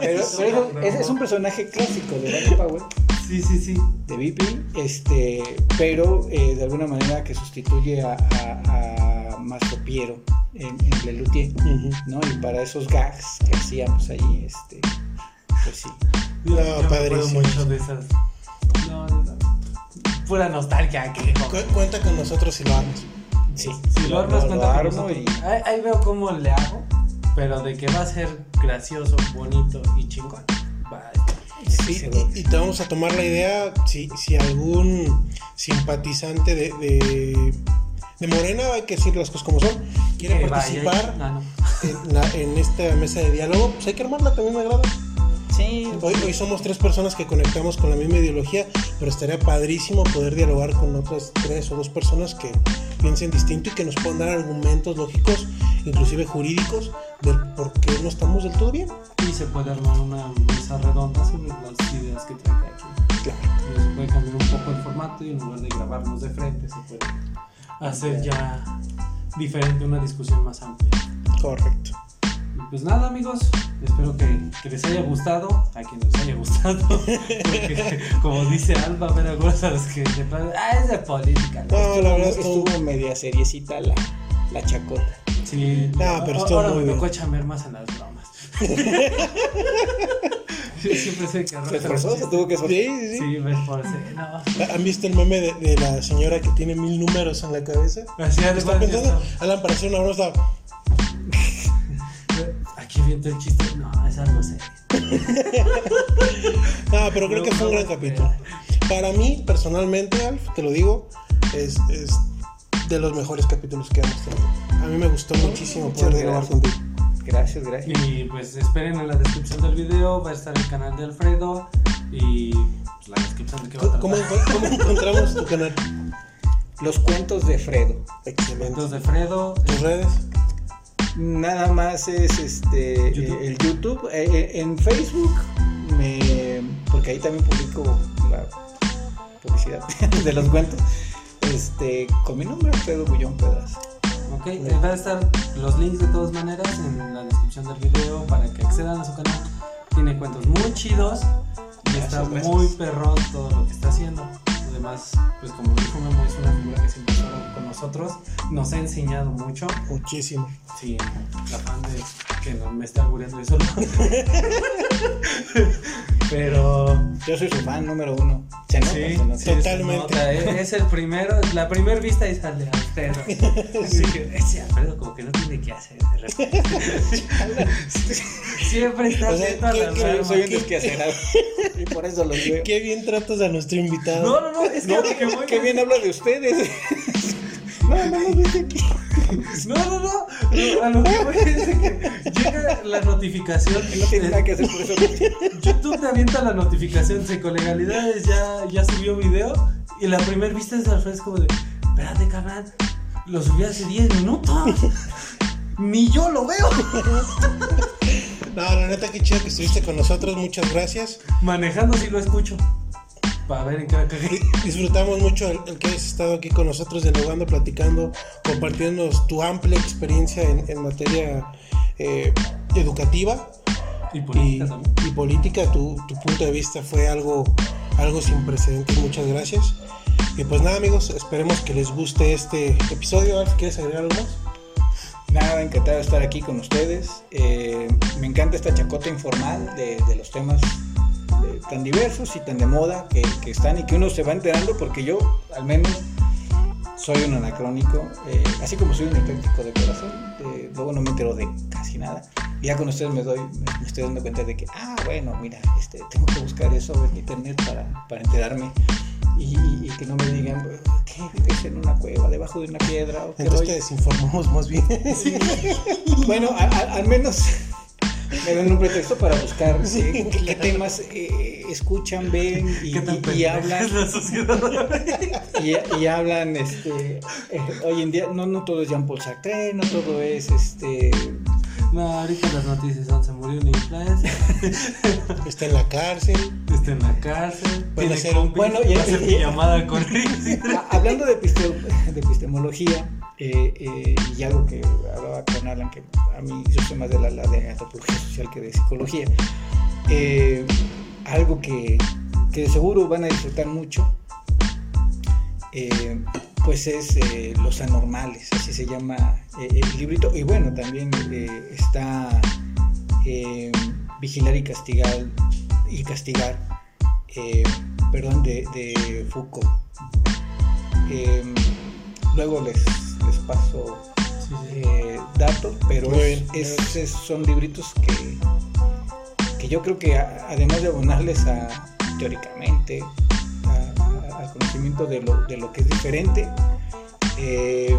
pero, pero es, es un personaje clásico de Rocket Power, Sí, sí, sí. de BP, este, pero eh, de alguna manera que sustituye a, a, a Mastro Piero en, en Lelutier. ¿no? Y para esos gags que hacíamos ahí, este, pues sí. No, yo me padrísimo. mucho de esas. No, no, no. Pura nostalgia que Cu- cuenta con nosotros si lo amas. Sí, Si lo armas, lo cuenta con armo nosotros. y Ahí, ahí veo cómo le hago, pero de que va a ser gracioso, bonito y chingón. Va. Y, seguro. y- y te vamos a tomar la idea si, si algún simpatizante de, de, de Morena, hay que decir las cosas como son, quiere Que vaya y- participar no. en, la- en esta mesa de diálogo, pues hay que armarla, también me agrada. Sí, Hoy, hoy somos tres personas que conectamos con la misma ideología, pero estaría padrísimo poder dialogar con otras tres o dos personas que piensen distinto y que nos puedan dar argumentos lógicos, inclusive jurídicos, del por qué no estamos del todo bien. Y se puede armar una mesa redonda sobre las ideas que trae cada quien. Claro. Y se puede cambiar un poco el formato y en lugar de grabarnos de frente, se puede hacer ya diferente una discusión más amplia. Correcto. Pues nada, amigos, espero que, que les haya gustado, a quienes les haya gustado, porque como dice Alba, ver a las que de plano, ah, es de política. ¿no?". No, la verdad estuvo, estuvo media seriecita la, la chacota. Sí, Ah, pero estuvo ahora muy me bien. tocó más en las bromas. Yo siempre sé que Se esforzó, los se tuvo que esforzar. Sí, sí, sí. Sí, me esforcé, no. ¿Han visto el meme de, de la señora que tiene mil números en la cabeza? Así cuenta pensando. Alan, para hacer una broma, Aquí viento el chiste. No, es algo serio. Ah, pero creo No, que fue un no, gran capítulo. Para mí, personalmente, Alf, te lo digo, es, es de los mejores capítulos que hemos tenido. A mí me gustó muchísimo poder grabar gracias. contigo. Gracias, gracias. Y pues esperen en la descripción del video, va a estar el canal de Alfredo y pues, la descripción de qué va a ¿Cómo, cómo encontramos tu canal? Los cuentos de Fredo. Excelente. Entonces, de Fredo, ¿Tus redes? Nada más es este YouTube. eh, el YouTube. Eh, eh, en Facebook, me, porque ahí también publico la publicidad de los cuentos. Este, con mi nombre, Fredo Bullón Pedazo. ok, eh, va a estar los links de todas maneras en la descripción del video para que accedan a su canal. Tiene cuentos muy chidos y está Gracias, muy perrón todo lo que está haciendo. Además, pues como dijo Memo, es una figura que siempre está con nosotros, nos ha enseñado mucho. Muchísimo. Sí, la fan de que no me está albureando eso. ¿no? Pero Yo soy su fan número uno. Se nota, sí, se nota. sí, Totalmente. se nota, es el primero, la primera vista y sale Alfredo. Así que ese Alfredo como que no tiene que hacer de. Siempre está O sea, atento a ¿qué- las qué- armas. Soy un y por eso los veo. Qué bien tratas a nuestro invitado. No, no, no, es que, No, que qué es- bien habla de ustedes. no, no, no. No, no, no. A lo que voy es que llega la notificación. No tiene nada que hacer por eso. YouTube te avienta la notificación, Psicolegalidades ya, ya subió video y la primera vista es es como de, espérate cabrón, lo subí hace 10 minutos, ni yo lo veo. No, la neta, qué chido que estuviste con nosotros. Muchas gracias. Manejando sí lo escucho, para ver en qué. Disfrutamos mucho el, el que hayas estado aquí con nosotros, dialogando, platicando, compartiéndonos tu amplia experiencia en, en materia eh, educativa Y y, política también. y política. Tu, tu punto de vista fue algo, algo sin precedentes. Muchas gracias. Y pues nada, amigos, esperemos que les guste este episodio. Alf, ¿quieres agregar algo más? Nada, encantado de estar aquí con ustedes. Eh, me encanta esta chacota informal de, de los temas de- tan diversos y tan de moda que, que están y que uno se va enterando porque yo, al menos, soy un anacrónico. eh, así como soy un ecléctico de corazón, eh, luego no me entero de casi nada. Y ya con ustedes me, doy, me, me estoy dando cuenta de que, ah, bueno, mira, este, tengo que buscar eso en internet para, para enterarme. Y, y que no me digan, ¿qué vives en una cueva, debajo de una piedra? ¿O Entonces rollo?" te desinformamos más bien. Bueno, a- a- al menos me dan un pretexto para buscar Sí, eh, qué, qué claro. temas eh, escuchan, ven y, ¿Qué tan y- y hablan es la sociedad? y, y hablan este eh, hoy en día no no todo es Jean Paul Sartre, no todo es este No, ahorita las noticias son: se murió un influencer, Está en la cárcel. está en la cárcel, tiene ser compis, bueno, y- hacer llamada con Hablando de, episte- de epistemología, eh, eh, y algo que hablaba con Alan, que a mí yo soy más de la, de antropología social que de psicología, eh, algo que, que de seguro van a disfrutar mucho, pues es Los Anormales, así se llama el librito, y bueno, también está Vigilar y Castigar, y castigar perdón, de, Foucault. Luego les paso Sí, sí. eh, datos, pero bien. es- es- son libritos que, que yo creo que a- además de abonarles a, teóricamente a- al conocimiento de lo, de lo que es diferente, eh,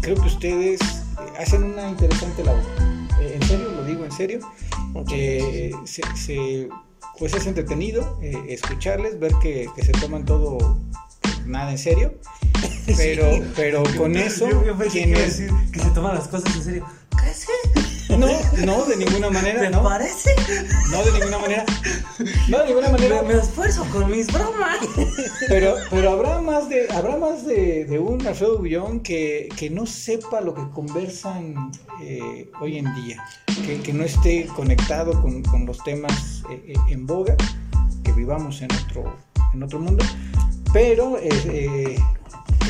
creo que ustedes hacen una interesante labor. Eh, en serio, lo digo en serio. Se, se- pues es entretenido escucharles, ver que, que se toman todo nada en serio, pero, pero con eso, Yo, yo pensé que decir que se toman las cosas en serio. ¿Crees que? No, no, de ninguna manera, ¿Te no, parece? no, de ninguna manera, no, de ninguna manera, Me, me esfuerzo con mis bromas. pero, pero habrá más de, habrá más de, de un Alfredo Bullón que, que no sepa lo que conversan eh, hoy en día, que, que no esté conectado con, con los temas eh, eh, en boga, que vivamos en otro, en otro mundo, pero eh, eh,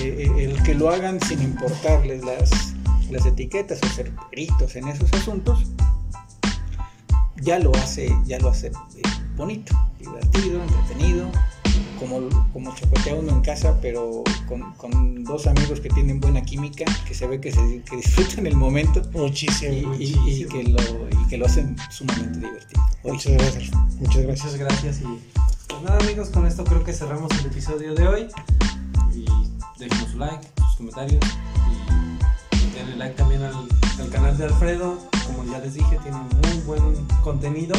eh, el que lo hagan sin importarles las, las etiquetas o ser peritos en esos asuntos, ya lo hace, ya lo hace eh, bonito, divertido, entretenido, como, como chacotea uno en casa, pero con, con dos amigos que tienen buena química, que se ve que, se, que disfrutan el momento Muchísimo. y, y- y que lo, y que lo hacen sumamente divertido. Muchas gracias. Muchas gracias. Muchas gracias y pues nada amigos, con esto creo que cerramos el episodio de hoy y déjenos su like, sus comentarios y denle like también al, al canal de Alfredo, como ya les dije tiene muy buen contenido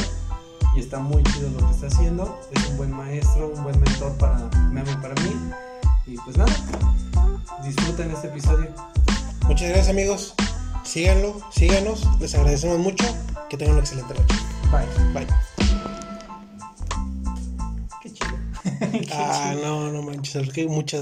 y está muy chido lo que está haciendo, es un buen maestro, un buen mentor para Memo y para mí y pues nada, disfruten este episodio. Muchas gracias amigos. Síganlo, síganos. Les agradecemos mucho. Que tengan una excelente noche. Bye. Bye. Ah, no, no manches. Muchas gracias.